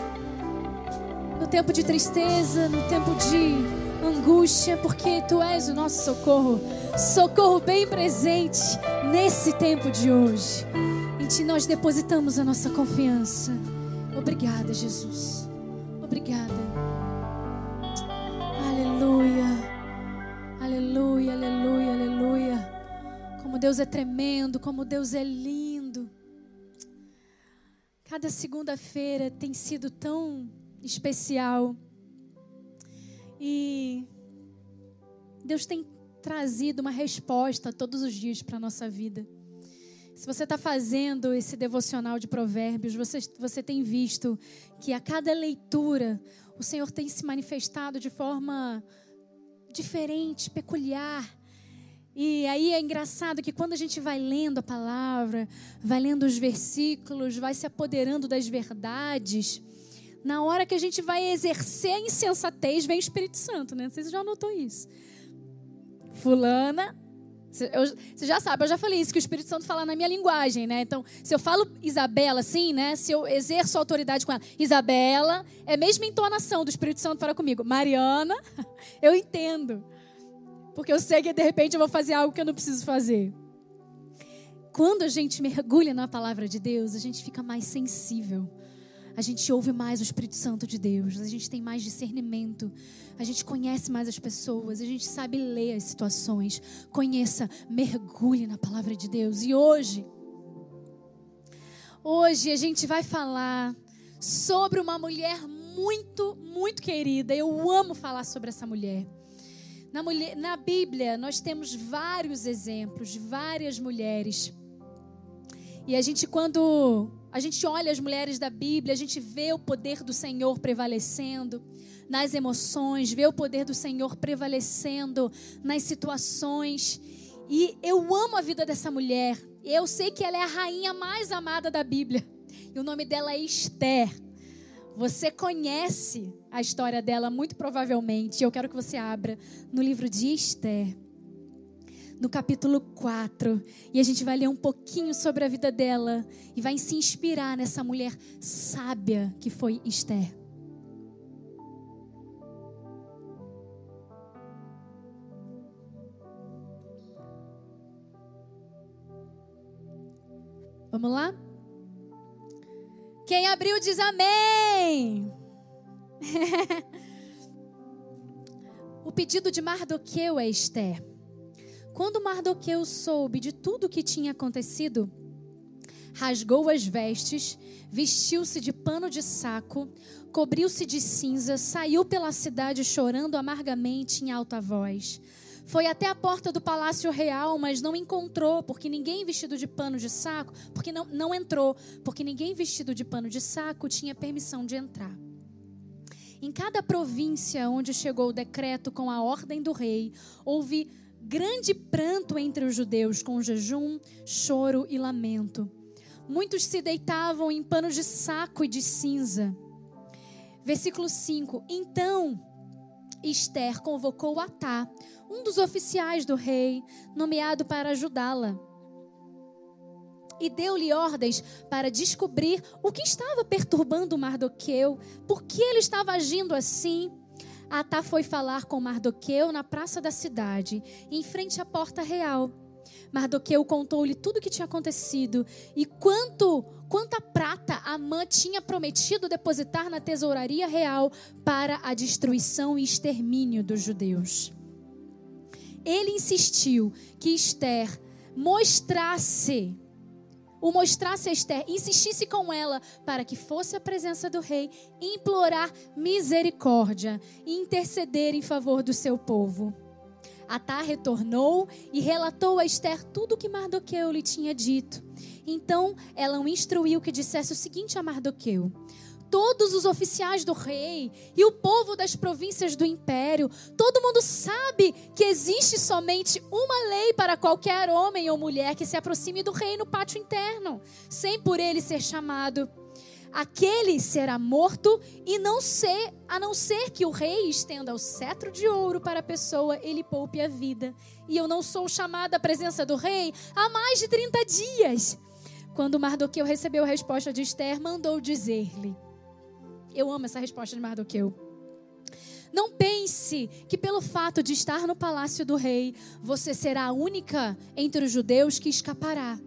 No tempo de tristeza, no tempo de angústia, porque Tu és o nosso socorro. Socorro bem presente nesse tempo de hoje. Em Ti nós depositamos a nossa confiança. Obrigada, Jesus. Obrigada. Aleluia. Aleluia, aleluia, aleluia. Como Deus é tremendo, como Deus é lindo. Cada segunda-feira tem sido tão especial. E Deus tem trazido uma resposta todos os dias para a nossa vida. Se você está fazendo esse devocional de provérbios, você, você tem visto que a cada leitura o Senhor tem se manifestado de forma diferente, peculiar. E aí é engraçado que quando a gente vai lendo a palavra, vai lendo os versículos, vai se apoderando das verdades, na hora que a gente vai exercer a insensatez, vem o Espírito Santo, né? Você já notou isso? Fulana, você já sabe, eu já falei isso, que o Espírito Santo fala na minha linguagem, né? Então, se eu falo Isabela assim, né? Se eu exerço autoridade com ela, Isabela, é a mesma entonação do Espírito Santo para comigo. Mariana, eu entendo. Porque eu sei que de repente eu vou fazer algo que eu não preciso fazer. Quando a gente mergulha na palavra de Deus, a gente fica mais sensível. A gente ouve mais o Espírito Santo de Deus, a gente tem mais discernimento, a gente conhece mais as pessoas, a gente sabe ler as situações. Conheça, mergulhe na palavra de Deus. E hoje, hoje a gente vai falar sobre uma mulher muito, muito querida. Eu amo falar sobre essa mulher. Na, mulher, na Bíblia, nós temos vários exemplos, várias mulheres. E a gente, quando a gente olha as mulheres da Bíblia, a gente vê o poder do Senhor prevalecendo nas emoções, vê o poder do Senhor prevalecendo nas situações. E eu amo a vida dessa mulher. Eu sei que ela é a rainha mais amada da Bíblia. E o nome dela é Esther. Você conhece a história dela, muito provavelmente. Eu quero que você abra no livro de Esther, no capítulo 4. E a gente vai ler um pouquinho sobre a vida dela e vai se inspirar nessa mulher sábia que foi Esther. Vamos lá? Quem abriu diz amém. o pedido de Mardoqueu é Esther. Quando Mardoqueu soube de tudo o que tinha acontecido, rasgou as vestes, vestiu-se de pano de saco, cobriu-se de cinza, saiu pela cidade chorando amargamente em alta voz. Foi até a porta do palácio real, mas não encontrou, porque ninguém vestido de pano de saco, porque não, não entrou, porque ninguém vestido de pano de saco tinha permissão de entrar. Em cada província onde chegou o decreto com a ordem do rei, houve grande pranto entre os judeus, com jejum, choro e lamento. Muitos se deitavam em panos de saco e de cinza. Versículo 5: Então Esther convocou Atá, um dos oficiais do rei, nomeado para ajudá-la e deu-lhe ordens para descobrir o que estava perturbando Mardoqueu, por que ele estava agindo assim. Atá foi falar com Mardoqueu na praça da cidade, em frente à porta real. Mardoqueu contou-lhe tudo o que tinha acontecido e quanto quanta prata Amã tinha prometido depositar na tesouraria real para a destruição e extermínio dos judeus. Ele insistiu que Esther mostrasse o mostrasse a Esther, insistisse com ela para que fosse à presença do rei, implorar misericórdia e interceder em favor do seu povo. Atá retornou e relatou a Esther tudo o que Mardoqueu lhe tinha dito. Então ela o instruiu que dissesse o seguinte a Mardoqueu: todos os oficiais do rei e o povo das províncias do império. Todo mundo sabe que existe somente uma lei para qualquer homem ou mulher que se aproxime do rei no pátio interno, sem por ele ser chamado. Aquele será morto e não ser, a não ser que o rei estenda o cetro de ouro para a pessoa, ele poupe a vida. E eu não sou chamada à presença do rei há mais de 30 dias. Quando Mardoqueu recebeu a resposta de Esther, mandou dizer-lhe: eu amo essa resposta de Mardoqueu. Não pense que pelo fato de estar no palácio do rei, você será a única entre os judeus que escapará.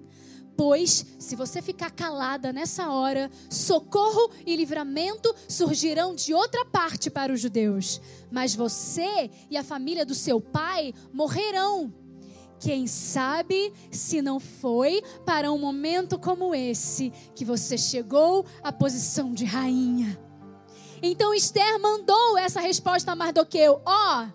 Pois, se você ficar calada nessa hora, socorro e livramento surgirão de outra parte para os judeus. Mas você e a família do seu pai morrerão. Quem sabe se não foi para um momento como esse que você chegou à posição de rainha. Então Esther mandou essa resposta a Mardoqueu: Ó, oh,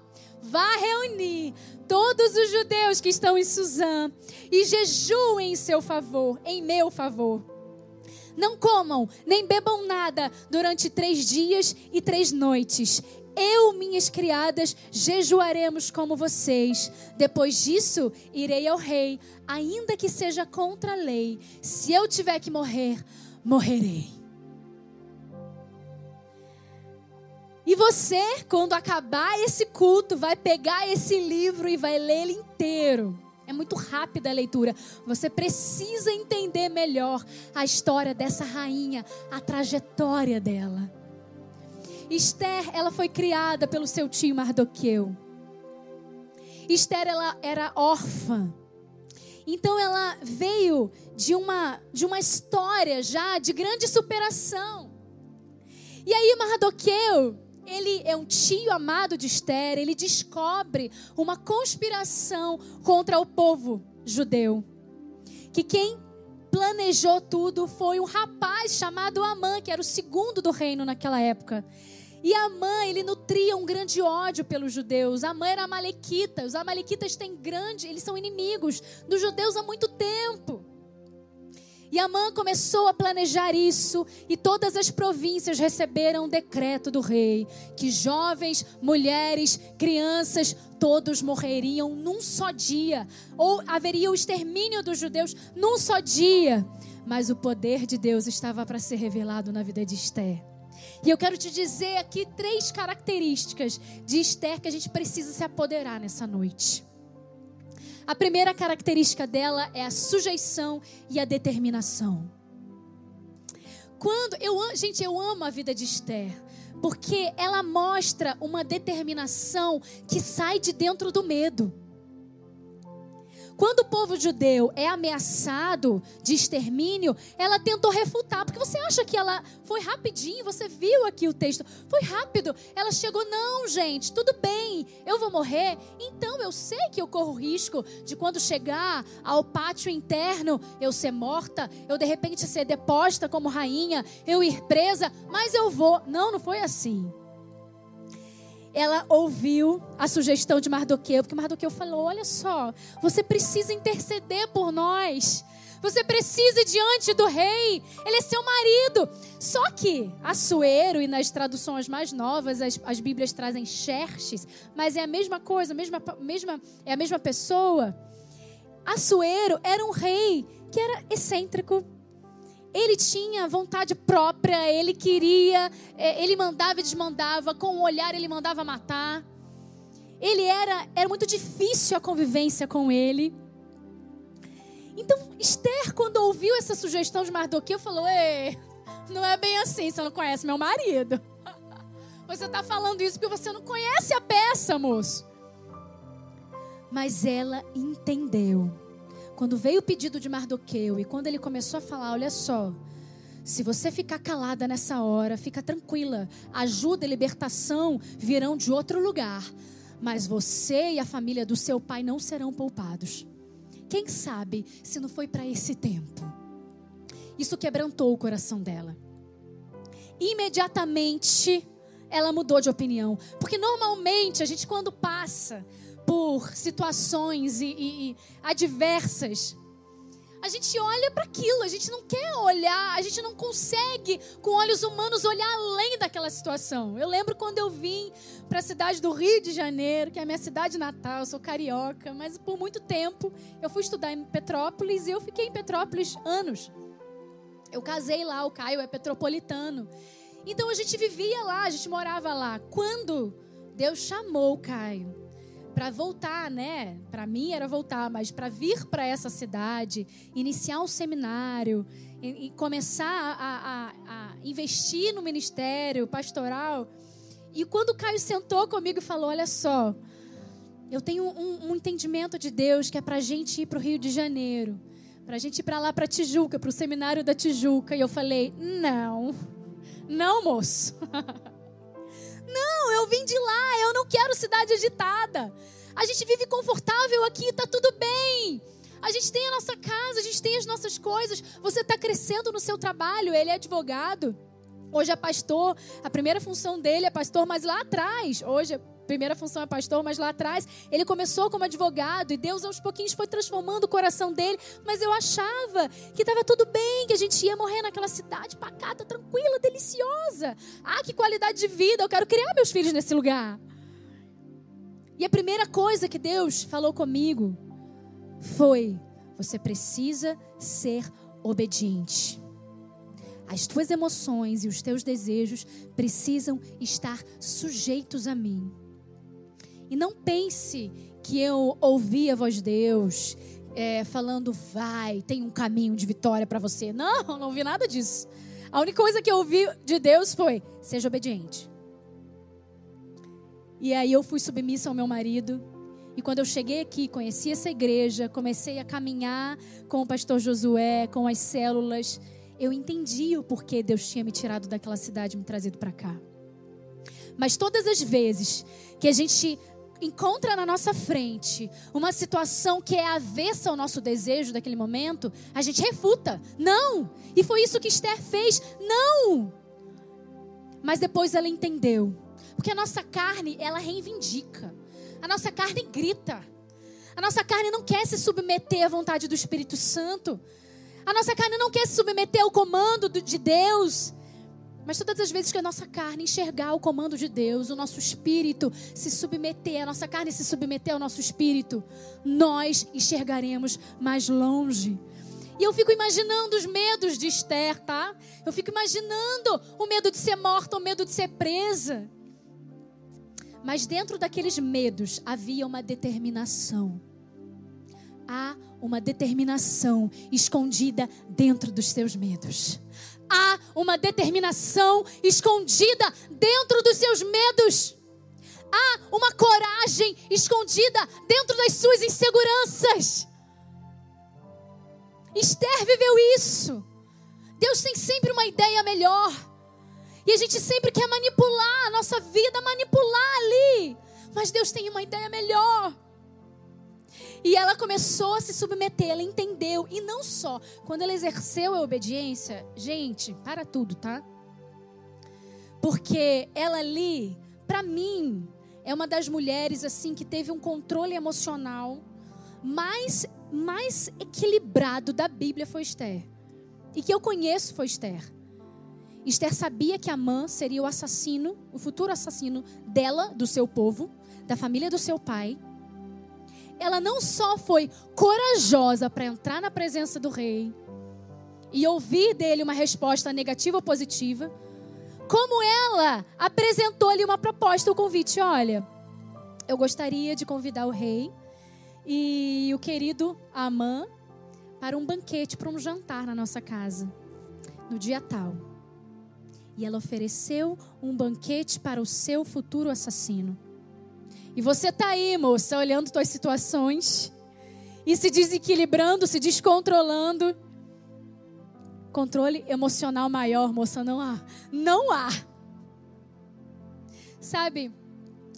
vá reunir todos os judeus que estão em Suzã e jejuem em seu favor, em meu favor. Não comam nem bebam nada durante três dias e três noites. Eu, minhas criadas, jejuaremos como vocês. Depois disso, irei ao rei, ainda que seja contra a lei. Se eu tiver que morrer, morrerei. E você, quando acabar esse culto, vai pegar esse livro e vai ler ele inteiro. É muito rápida a leitura. Você precisa entender melhor a história dessa rainha, a trajetória dela. Esther, ela foi criada pelo seu tio Mardoqueu. Esther, ela era órfã. Então ela veio de uma de uma história já de grande superação. E aí Mardoqueu, ele é um tio amado de Esther, ele descobre uma conspiração contra o povo judeu. Que quem planejou tudo foi um rapaz chamado Amã, que era o segundo do reino naquela época. E Amã, ele nutria um grande ódio pelos judeus. Amã era amalequita. Os amalequitas têm grande, eles são inimigos dos judeus há muito tempo. E Amã começou a planejar isso, e todas as províncias receberam um decreto do rei que jovens, mulheres, crianças, todos morreriam num só dia, ou haveria o extermínio dos judeus num só dia. Mas o poder de Deus estava para ser revelado na vida de Esther. E eu quero te dizer aqui três características de Esther que a gente precisa se apoderar nessa noite. A primeira característica dela é a sujeição e a determinação. Quando eu, gente, eu amo a vida de Esther, porque ela mostra uma determinação que sai de dentro do medo. Quando o povo judeu é ameaçado de extermínio, ela tentou refutar, porque você acha que ela foi rapidinho, você viu aqui o texto, foi rápido. Ela chegou, não, gente, tudo bem, eu vou morrer. Então eu sei que eu corro risco de quando chegar ao pátio interno, eu ser morta, eu de repente ser deposta como rainha, eu ir presa, mas eu vou. Não, não foi assim ela ouviu a sugestão de Mardoqueu, porque Mardoqueu falou: Olha só, você precisa interceder por nós. Você precisa ir diante do rei. Ele é seu marido. Só que Assuero, e nas traduções mais novas, as, as Bíblias trazem Xerxes, mas é a mesma coisa, mesma, mesma, é a mesma pessoa. Assuero era um rei que era excêntrico, ele tinha vontade própria, ele queria, é, ele mandava e desmandava, com o olhar ele mandava matar. Ele era, era muito difícil a convivência com ele. Então, Esther, quando ouviu essa sugestão de Mardoqueu, falou: Ei, não é bem assim, você não conhece meu marido. Você está falando isso porque você não conhece a peça, moço. Mas ela entendeu quando veio o pedido de Mardoqueu e quando ele começou a falar: olha só, se você ficar calada nessa hora, fica tranquila, ajuda e libertação virão de outro lugar, mas você e a família do seu pai não serão poupados. Quem sabe se não foi para esse tempo? Isso quebrantou o coração dela. Imediatamente ela mudou de opinião, porque normalmente a gente quando passa por situações e, e, e adversas, a gente olha para aquilo, a gente não quer olhar, a gente não consegue, com olhos humanos, olhar além daquela situação. Eu lembro quando eu vim para a cidade do Rio de Janeiro, que é a minha cidade natal, eu sou carioca, mas por muito tempo eu fui estudar em Petrópolis e eu fiquei em Petrópolis anos. Eu casei lá, o Caio é petropolitano. Então a gente vivia lá, a gente morava lá. Quando Deus chamou o Caio para voltar, né? Para mim era voltar, mas para vir para essa cidade, iniciar um seminário e, e começar a, a, a, investir no ministério pastoral. E quando o Caio sentou comigo e falou: Olha só, eu tenho um, um entendimento de Deus que é para a gente ir para o Rio de Janeiro, para a gente ir para lá, para Tijuca, para o seminário da Tijuca. E eu falei: Não, não, moço. Não, eu vim de lá, eu não quero cidade agitada. A gente vive confortável aqui, tá tudo bem. A gente tem a nossa casa, a gente tem as nossas coisas. Você está crescendo no seu trabalho, ele é advogado. Hoje é pastor, a primeira função dele é pastor, mas lá atrás, hoje é primeira função é pastor, mas lá atrás ele começou como advogado e Deus aos pouquinhos foi transformando o coração dele. Mas eu achava que estava tudo bem, que a gente ia morrer naquela cidade pacata, tranquila, deliciosa. Ah, que qualidade de vida! Eu quero criar meus filhos nesse lugar. E a primeira coisa que Deus falou comigo foi: você precisa ser obediente. As tuas emoções e os teus desejos precisam estar sujeitos a mim. E não pense que eu ouvi a voz de Deus é, falando, vai, tem um caminho de vitória para você. Não, não ouvi nada disso. A única coisa que eu ouvi de Deus foi: seja obediente. E aí eu fui submissa ao meu marido. E quando eu cheguei aqui, conheci essa igreja, comecei a caminhar com o pastor Josué, com as células eu entendi o porquê Deus tinha me tirado daquela cidade e me trazido para cá. Mas todas as vezes que a gente encontra na nossa frente uma situação que é avessa ao nosso desejo daquele momento, a gente refuta. Não! E foi isso que Esther fez. Não! Mas depois ela entendeu. Porque a nossa carne, ela reivindica. A nossa carne grita. A nossa carne não quer se submeter à vontade do Espírito Santo. A nossa carne não quer se submeter ao comando de Deus. Mas todas as vezes que a nossa carne enxergar o comando de Deus, o nosso espírito se submeter, a nossa carne se submeter ao nosso espírito, nós enxergaremos mais longe. E eu fico imaginando os medos de Esther, tá? Eu fico imaginando o medo de ser morta, o medo de ser presa. Mas dentro daqueles medos havia uma determinação há uma determinação escondida dentro dos seus medos. Há uma determinação escondida dentro dos seus medos. Há uma coragem escondida dentro das suas inseguranças. Esther viveu isso. Deus tem sempre uma ideia melhor. E a gente sempre quer manipular a nossa vida, manipular ali. Mas Deus tem uma ideia melhor. E ela começou a se submeter, ela entendeu. E não só, quando ela exerceu a obediência, gente, para tudo, tá? Porque ela ali, para mim, é uma das mulheres assim que teve um controle emocional mais mais equilibrado da Bíblia foi Esther. E que eu conheço foi Esther. Esther sabia que Amã seria o assassino, o futuro assassino dela, do seu povo, da família do seu pai ela não só foi corajosa para entrar na presença do rei e ouvir dele uma resposta negativa ou positiva, como ela apresentou-lhe uma proposta, o um convite: olha, eu gostaria de convidar o rei e o querido Amã para um banquete, para um jantar na nossa casa, no dia tal. E ela ofereceu um banquete para o seu futuro assassino. E você está aí, moça, olhando suas situações e se desequilibrando, se descontrolando. Controle emocional maior, moça, não há. Não há. Sabe,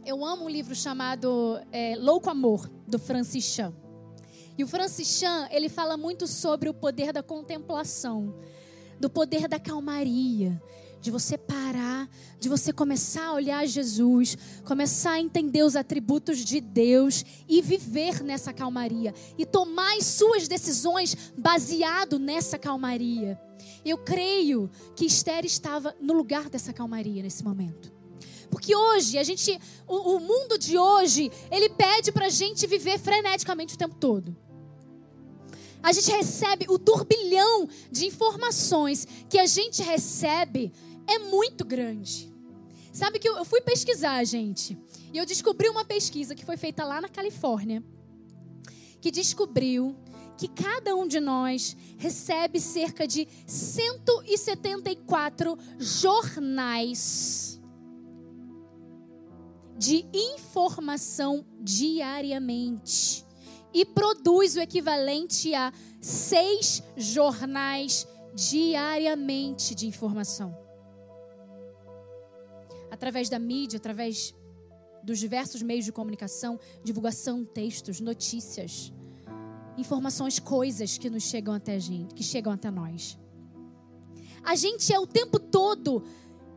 eu amo um livro chamado é, Louco Amor, do Francis Chan. E o Francis Chan, ele fala muito sobre o poder da contemplação, do poder da calmaria, de você parar, de você começar a olhar Jesus, começar a entender os atributos de Deus e viver nessa calmaria e tomar as suas decisões baseado nessa calmaria. Eu creio que Esther estava no lugar dessa calmaria nesse momento. Porque hoje, a gente, o, o mundo de hoje, ele pede para a gente viver freneticamente o tempo todo a gente recebe o turbilhão de informações que a gente recebe é muito grande. Sabe que eu fui pesquisar, gente, e eu descobri uma pesquisa que foi feita lá na Califórnia, que descobriu que cada um de nós recebe cerca de 174 jornais de informação diariamente e produz o equivalente a seis jornais diariamente de informação através da mídia, através dos diversos meios de comunicação, divulgação, textos, notícias, informações, coisas que nos chegam até a gente, que chegam até nós. A gente é o tempo todo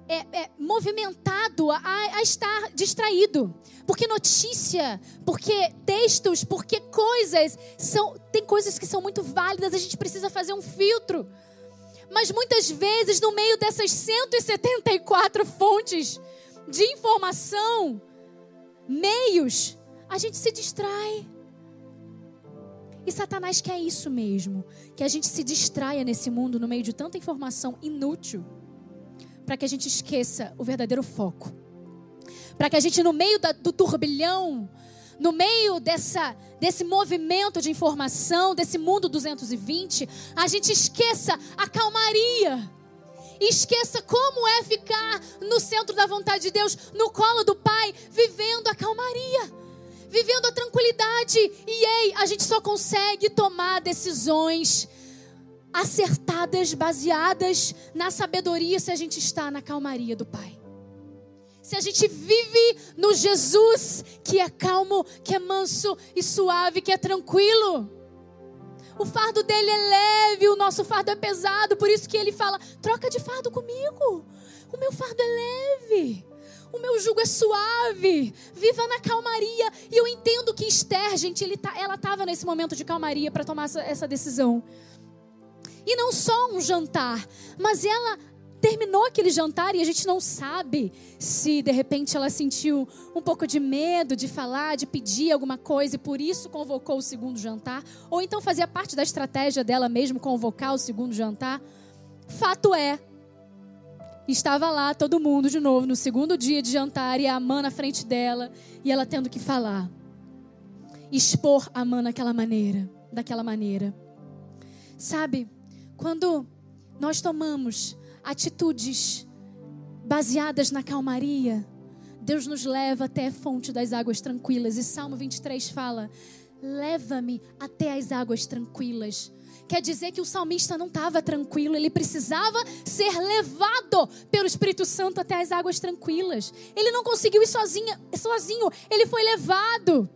é, é, movimentado a, a, estar distraído. Porque notícia, porque textos, porque coisas são. Tem coisas que são muito válidas, a gente precisa fazer um filtro. Mas muitas vezes, no meio dessas 174 fontes de informação, meios, a gente se distrai. E Satanás quer isso mesmo, que a gente se distraia nesse mundo no meio de tanta informação inútil para que a gente esqueça o verdadeiro foco. Para que a gente, no meio da, do turbilhão, no meio dessa, desse movimento de informação, desse mundo 220, a gente esqueça a calmaria. Esqueça como é ficar no centro da vontade de Deus, no colo do Pai, vivendo a calmaria, vivendo a tranquilidade. E ei, a gente só consegue tomar decisões acertadas, baseadas na sabedoria, se a gente está na calmaria do Pai. Se a gente vive no Jesus que é calmo, que é manso e suave, que é tranquilo. O fardo dele é leve, o nosso fardo é pesado, por isso que ele fala: troca de fardo comigo. O meu fardo é leve. O meu jugo é suave. Viva na calmaria. E eu entendo que Esther, gente, tá, ela estava nesse momento de calmaria para tomar essa, essa decisão. E não só um jantar, mas ela terminou aquele jantar e a gente não sabe se de repente ela sentiu um pouco de medo de falar, de pedir alguma coisa e por isso convocou o segundo jantar, ou então fazia parte da estratégia dela mesmo convocar o segundo jantar. Fato é, estava lá todo mundo de novo no segundo dia de jantar e a Amã na frente dela e ela tendo que falar, expor a Amã daquela maneira, daquela maneira. Sabe? Quando nós tomamos atitudes baseadas na calmaria, Deus nos leva até a fonte das águas tranquilas. E Salmo 23 fala: Leva-me até as águas tranquilas. Quer dizer que o salmista não estava tranquilo, ele precisava ser levado pelo Espírito Santo até as águas tranquilas. Ele não conseguiu ir sozinho, sozinho ele foi levado.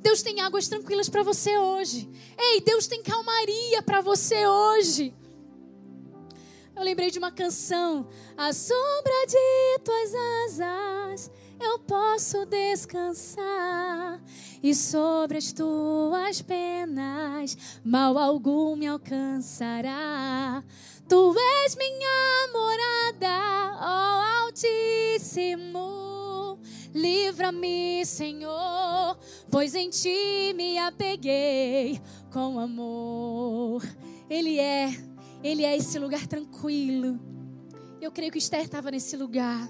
Deus tem águas tranquilas para você hoje. Ei, Deus tem calmaria para você hoje. Eu lembrei de uma canção. A sombra de tuas asas eu posso descansar. E sobre as tuas penas mal algum me alcançará. Tu és minha morada, ó Altíssimo. Livra-me, Senhor, pois em ti me apeguei com amor. Ele é ele é esse lugar tranquilo. Eu creio que Esther estava nesse lugar.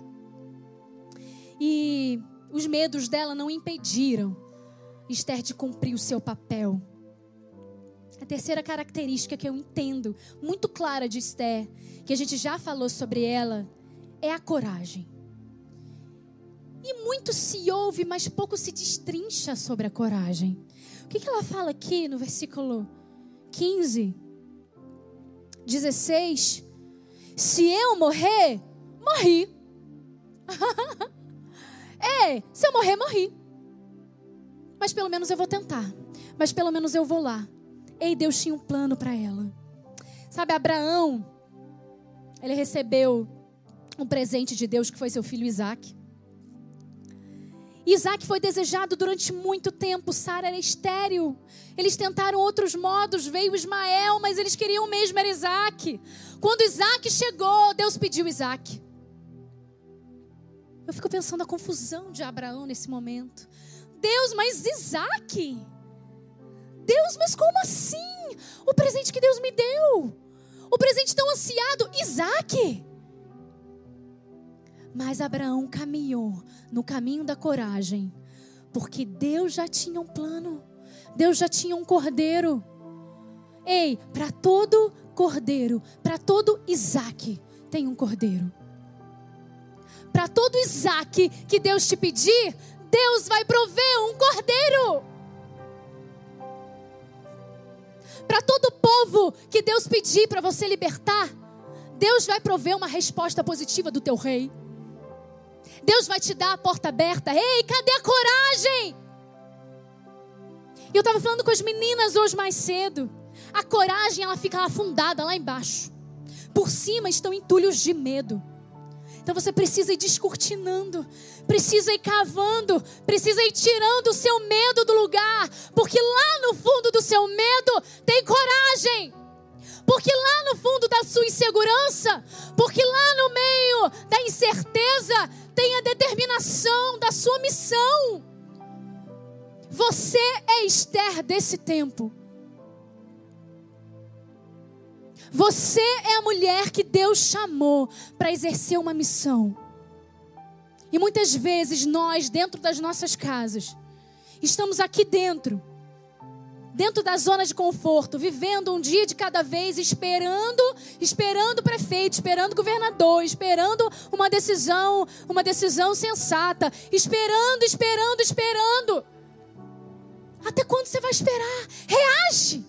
E os medos dela não impediram Esther de cumprir o seu papel. A terceira característica que eu entendo, muito clara de Esther, que a gente já falou sobre ela, é a coragem. E muito se ouve, mas pouco se destrincha sobre a coragem. O que, que ela fala aqui no versículo 15? 16: Se eu morrer, morri. é, se eu morrer, morri. Mas pelo menos eu vou tentar. Mas pelo menos eu vou lá. Ei, Deus tinha um plano para ela. Sabe, Abraão, ele recebeu um presente de Deus que foi seu filho Isaac. Isaac foi desejado durante muito tempo, Sara era estéril. Eles tentaram outros modos, veio Ismael, mas eles queriam mesmo era Isaac. Quando Isaac chegou, Deus pediu Isaac. Eu fico pensando a confusão de Abraão nesse momento. Deus, mas Isaac? Deus, mas como assim? O presente que Deus me deu. O presente tão ansiado, Isaac. Mas Abraão caminhou no caminho da coragem, porque Deus já tinha um plano, Deus já tinha um cordeiro. Ei, para todo cordeiro, para todo Isaac, tem um cordeiro. Para todo Isaac que Deus te pedir, Deus vai prover um cordeiro. Para todo povo que Deus pedir para você libertar, Deus vai prover uma resposta positiva do teu rei. Deus vai te dar a porta aberta. Ei, cadê a coragem? Eu estava falando com as meninas hoje mais cedo. A coragem, ela fica afundada lá embaixo. Por cima estão entulhos de medo. Então você precisa ir descortinando, precisa ir cavando, precisa ir tirando o seu medo do lugar, porque lá no fundo do seu medo tem coragem. Porque lá no fundo da sua insegurança, porque lá no meio da incerteza, tem a determinação da sua missão. Você é Esther desse tempo. Você é a mulher que Deus chamou para exercer uma missão. E muitas vezes nós, dentro das nossas casas, estamos aqui dentro, dentro da zona de conforto, vivendo um dia de cada vez, esperando, esperando o prefeito, esperando o governador, esperando uma decisão, uma decisão sensata, esperando, esperando, esperando. Até quando você vai esperar? Reage!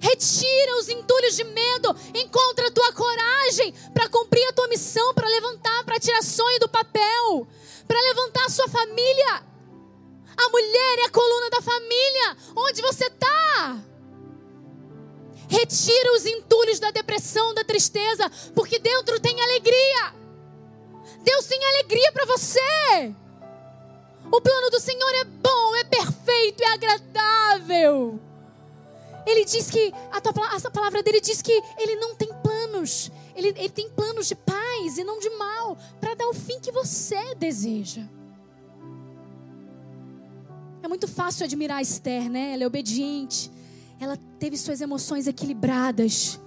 Retira os entulhos de medo. Encontra a tua coragem para cumprir a tua missão, para levantar, para tirar sonho do papel, para levantar a sua família. A mulher é a coluna da família. Onde você está? Retira os entulhos da depressão, da tristeza, porque dentro tem alegria. Deus tem alegria para você. O plano do Senhor é bom, é perfeito, é agradável. Ele diz que, a tua, essa palavra dele diz que ele não tem planos. Ele, ele tem planos de paz e não de mal, para dar o fim que você deseja. É muito fácil admirar a Esther, né? Ela é obediente. Ela teve suas emoções equilibradas.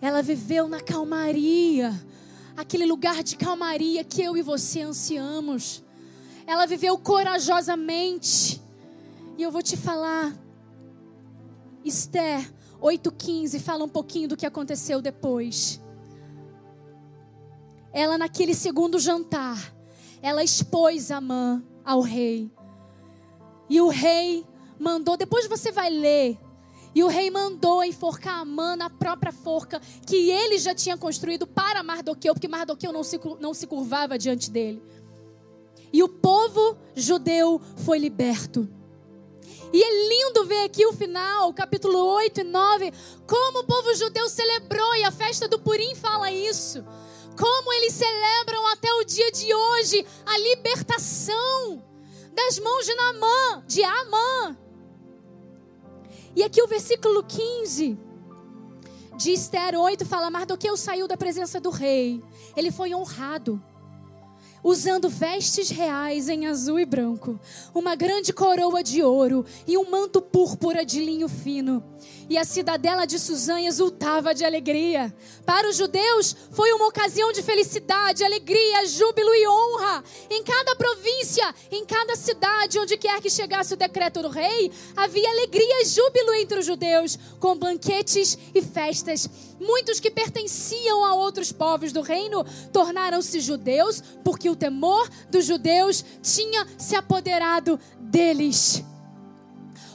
Ela viveu na calmaria. Aquele lugar de calmaria que eu e você ansiamos. Ela viveu corajosamente. E eu vou te falar, Esther 8,15 fala um pouquinho do que aconteceu depois. Ela, naquele segundo jantar, ela expôs Amã ao rei. E o rei mandou, depois você vai ler, e o rei mandou enforcar Amã na própria forca que ele já tinha construído para Mardoqueu, porque Mardoqueu não se, não se curvava diante dele. E o povo judeu foi liberto. E é lindo ver aqui o final, capítulo 8 e 9, como o povo judeu celebrou, e a festa do Purim fala isso. Como eles celebram até o dia de hoje a libertação das mãos de Naamã, de Amã. E aqui o versículo 15 de Esther 8 fala: Mardoqueu saiu da presença do rei, ele foi honrado usando vestes reais em azul e branco, uma grande coroa de ouro e um manto púrpura de linho fino. E a cidadela de Suzã exultava de alegria. Para os judeus, foi uma ocasião de felicidade, alegria, júbilo e honra. Em cada província, em cada cidade, onde quer que chegasse o decreto do rei, havia alegria e júbilo entre os judeus, com banquetes e festas. Muitos que pertenciam a outros povos do reino tornaram-se judeus, porque o temor dos judeus tinha se apoderado deles.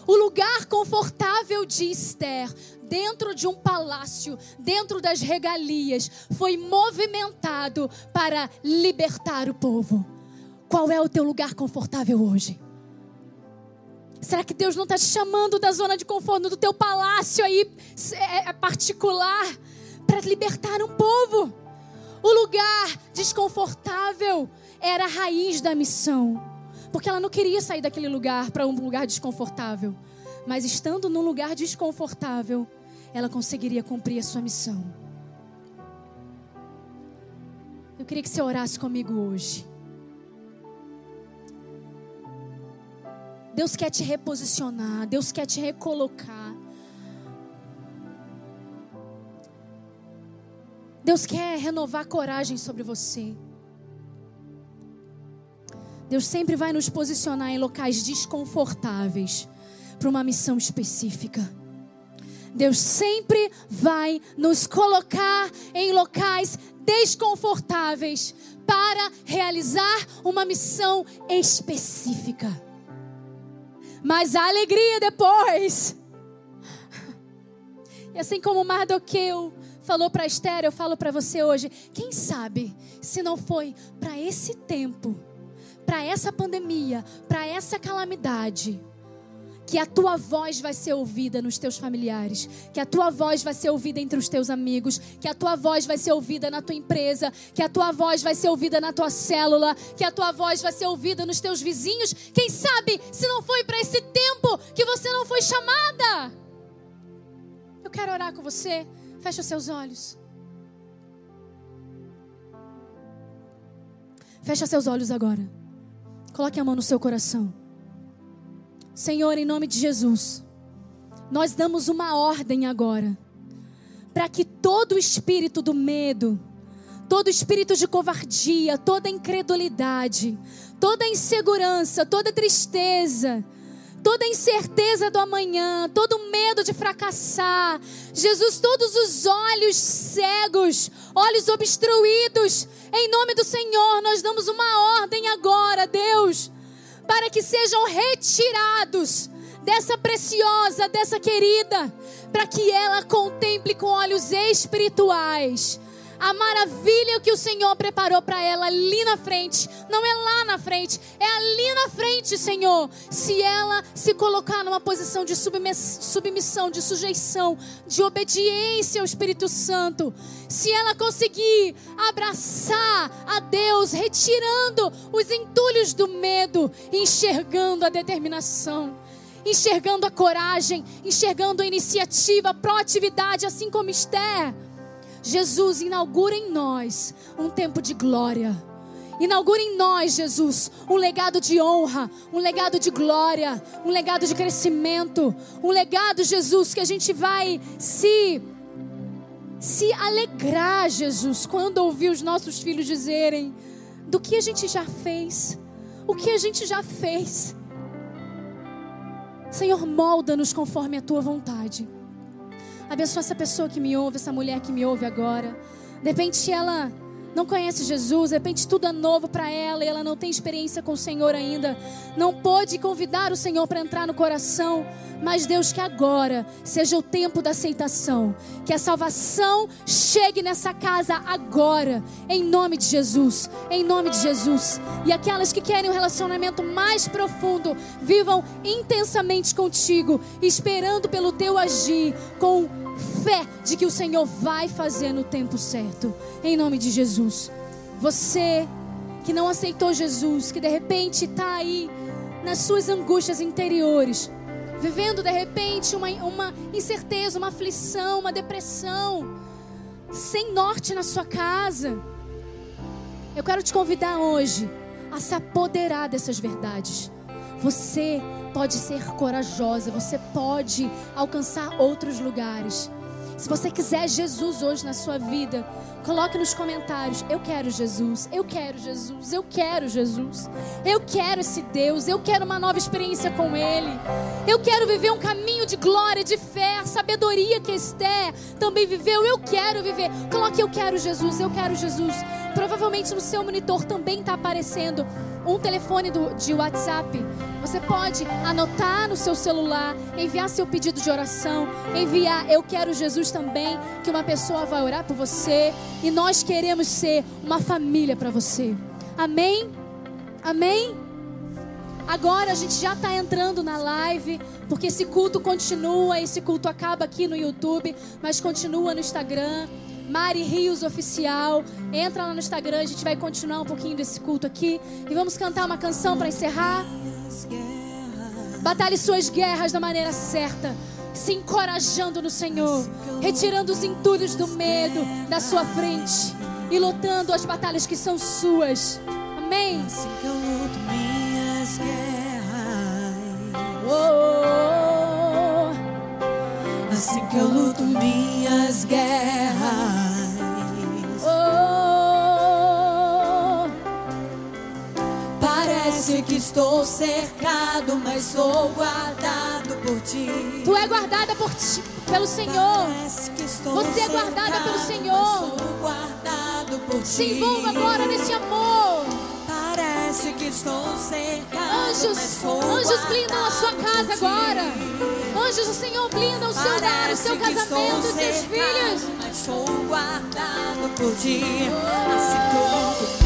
O lugar confortável de Esther, dentro de um palácio, dentro das regalias, foi movimentado para libertar o povo. Qual é o teu lugar confortável hoje? Será que Deus não está te chamando da zona de conforto, do teu palácio aí é, é particular, para libertar um povo? O lugar desconfortável era a raiz da missão. Porque ela não queria sair daquele lugar para um lugar desconfortável. Mas estando num lugar desconfortável, ela conseguiria cumprir a sua missão. Eu queria que você orasse comigo hoje. Deus quer te reposicionar, Deus quer te recolocar. Deus quer renovar coragem sobre você. Deus sempre vai nos posicionar em locais desconfortáveis para uma missão específica. Deus sempre vai nos colocar em locais desconfortáveis para realizar uma missão específica. Mas a alegria depois. E assim como Mardoqueu falou para Esther, eu falo para você hoje: quem sabe se não foi para esse tempo para essa pandemia, para essa calamidade, que a tua voz vai ser ouvida nos teus familiares, que a tua voz vai ser ouvida entre os teus amigos, que a tua voz vai ser ouvida na tua empresa, que a tua voz vai ser ouvida na tua célula, que a tua voz vai ser ouvida nos teus vizinhos. Quem sabe se não foi para esse tempo que você não foi chamada? Eu quero orar com você. Feche os seus olhos. Feche seus olhos agora. Coloque a mão no seu coração. Senhor, em nome de Jesus, nós damos uma ordem agora para que todo espírito do medo, todo espírito de covardia, toda incredulidade, toda insegurança, toda tristeza, toda incerteza do amanhã, todo medo de fracassar, Jesus, todos os olhos cegos, olhos obstruídos, em nome do Senhor, nós damos uma ordem agora, Deus para que sejam retirados dessa preciosa, dessa querida, para que ela contemple com olhos espirituais a maravilha que o Senhor preparou para ela ali na frente. Não é lá na frente, é ali na frente, Senhor. Se ela se colocar numa posição de submissão, de sujeição, de obediência ao Espírito Santo, se ela conseguir abraçar a Deus, retirando os entulhos do medo, enxergando a determinação enxergando a coragem, enxergando a iniciativa, a proatividade, assim como Esther. Jesus, inaugura em nós um tempo de glória. Inaugura em nós, Jesus, um legado de honra, um legado de glória, um legado de crescimento, um legado, Jesus, que a gente vai se se alegrar, Jesus, quando ouvir os nossos filhos dizerem do que a gente já fez, o que a gente já fez. Senhor, molda-nos conforme a tua vontade. Abençoa essa pessoa que me ouve, essa mulher que me ouve agora. De repente ela não conhece Jesus, de repente tudo é novo para ela e ela não tem experiência com o Senhor ainda, não pôde convidar o Senhor para entrar no coração, mas Deus, que agora seja o tempo da aceitação, que a salvação chegue nessa casa agora, em nome de Jesus, em nome de Jesus. E aquelas que querem um relacionamento mais profundo, vivam intensamente contigo, esperando pelo teu agir, com fé de que o Senhor vai fazer no tempo certo, em nome de Jesus. Você que não aceitou Jesus, que de repente está aí nas suas angústias interiores, vivendo de repente uma, uma incerteza, uma aflição, uma depressão, sem norte na sua casa. Eu quero te convidar hoje a se apoderar dessas verdades. Você pode ser corajosa, você pode alcançar outros lugares. Se você quiser Jesus hoje na sua vida, coloque nos comentários: Eu quero Jesus, eu quero Jesus, eu quero Jesus, eu quero esse Deus, eu quero uma nova experiência com Ele, eu quero viver um caminho de glória, de fé, sabedoria que Esther também viveu, eu quero viver. Coloque: Eu quero Jesus, eu quero Jesus. Provavelmente no seu monitor também está aparecendo um telefone do, de WhatsApp. Você pode anotar no seu celular, enviar seu pedido de oração, enviar Eu Quero Jesus também, que uma pessoa vai orar por você. E nós queremos ser uma família para você. Amém? Amém? Agora a gente já está entrando na live, porque esse culto continua, esse culto acaba aqui no YouTube, mas continua no Instagram. Mari Rios Oficial. Entra lá no Instagram, a gente vai continuar um pouquinho desse culto aqui. E vamos cantar uma canção para encerrar. Batalhe suas guerras da maneira certa. Se encorajando no Senhor. Retirando os entulhos do medo da sua frente. E lutando as batalhas que são suas. Amém. Assim que eu luto minhas guerras. Oh, oh, oh assim que eu luto minhas guerras. Parece que estou cercado, mas sou guardado por ti. Tu é guardada por ti, pelo Senhor. Você é guardada pelo Senhor. Se envolva agora nesse amor. Parece que estou cercado. Anjos, anjos blindam a sua casa agora. Anjos do Senhor blindam o seu lar, o seu casamento, os seus filhos. Mas sou guardado por ti. Assim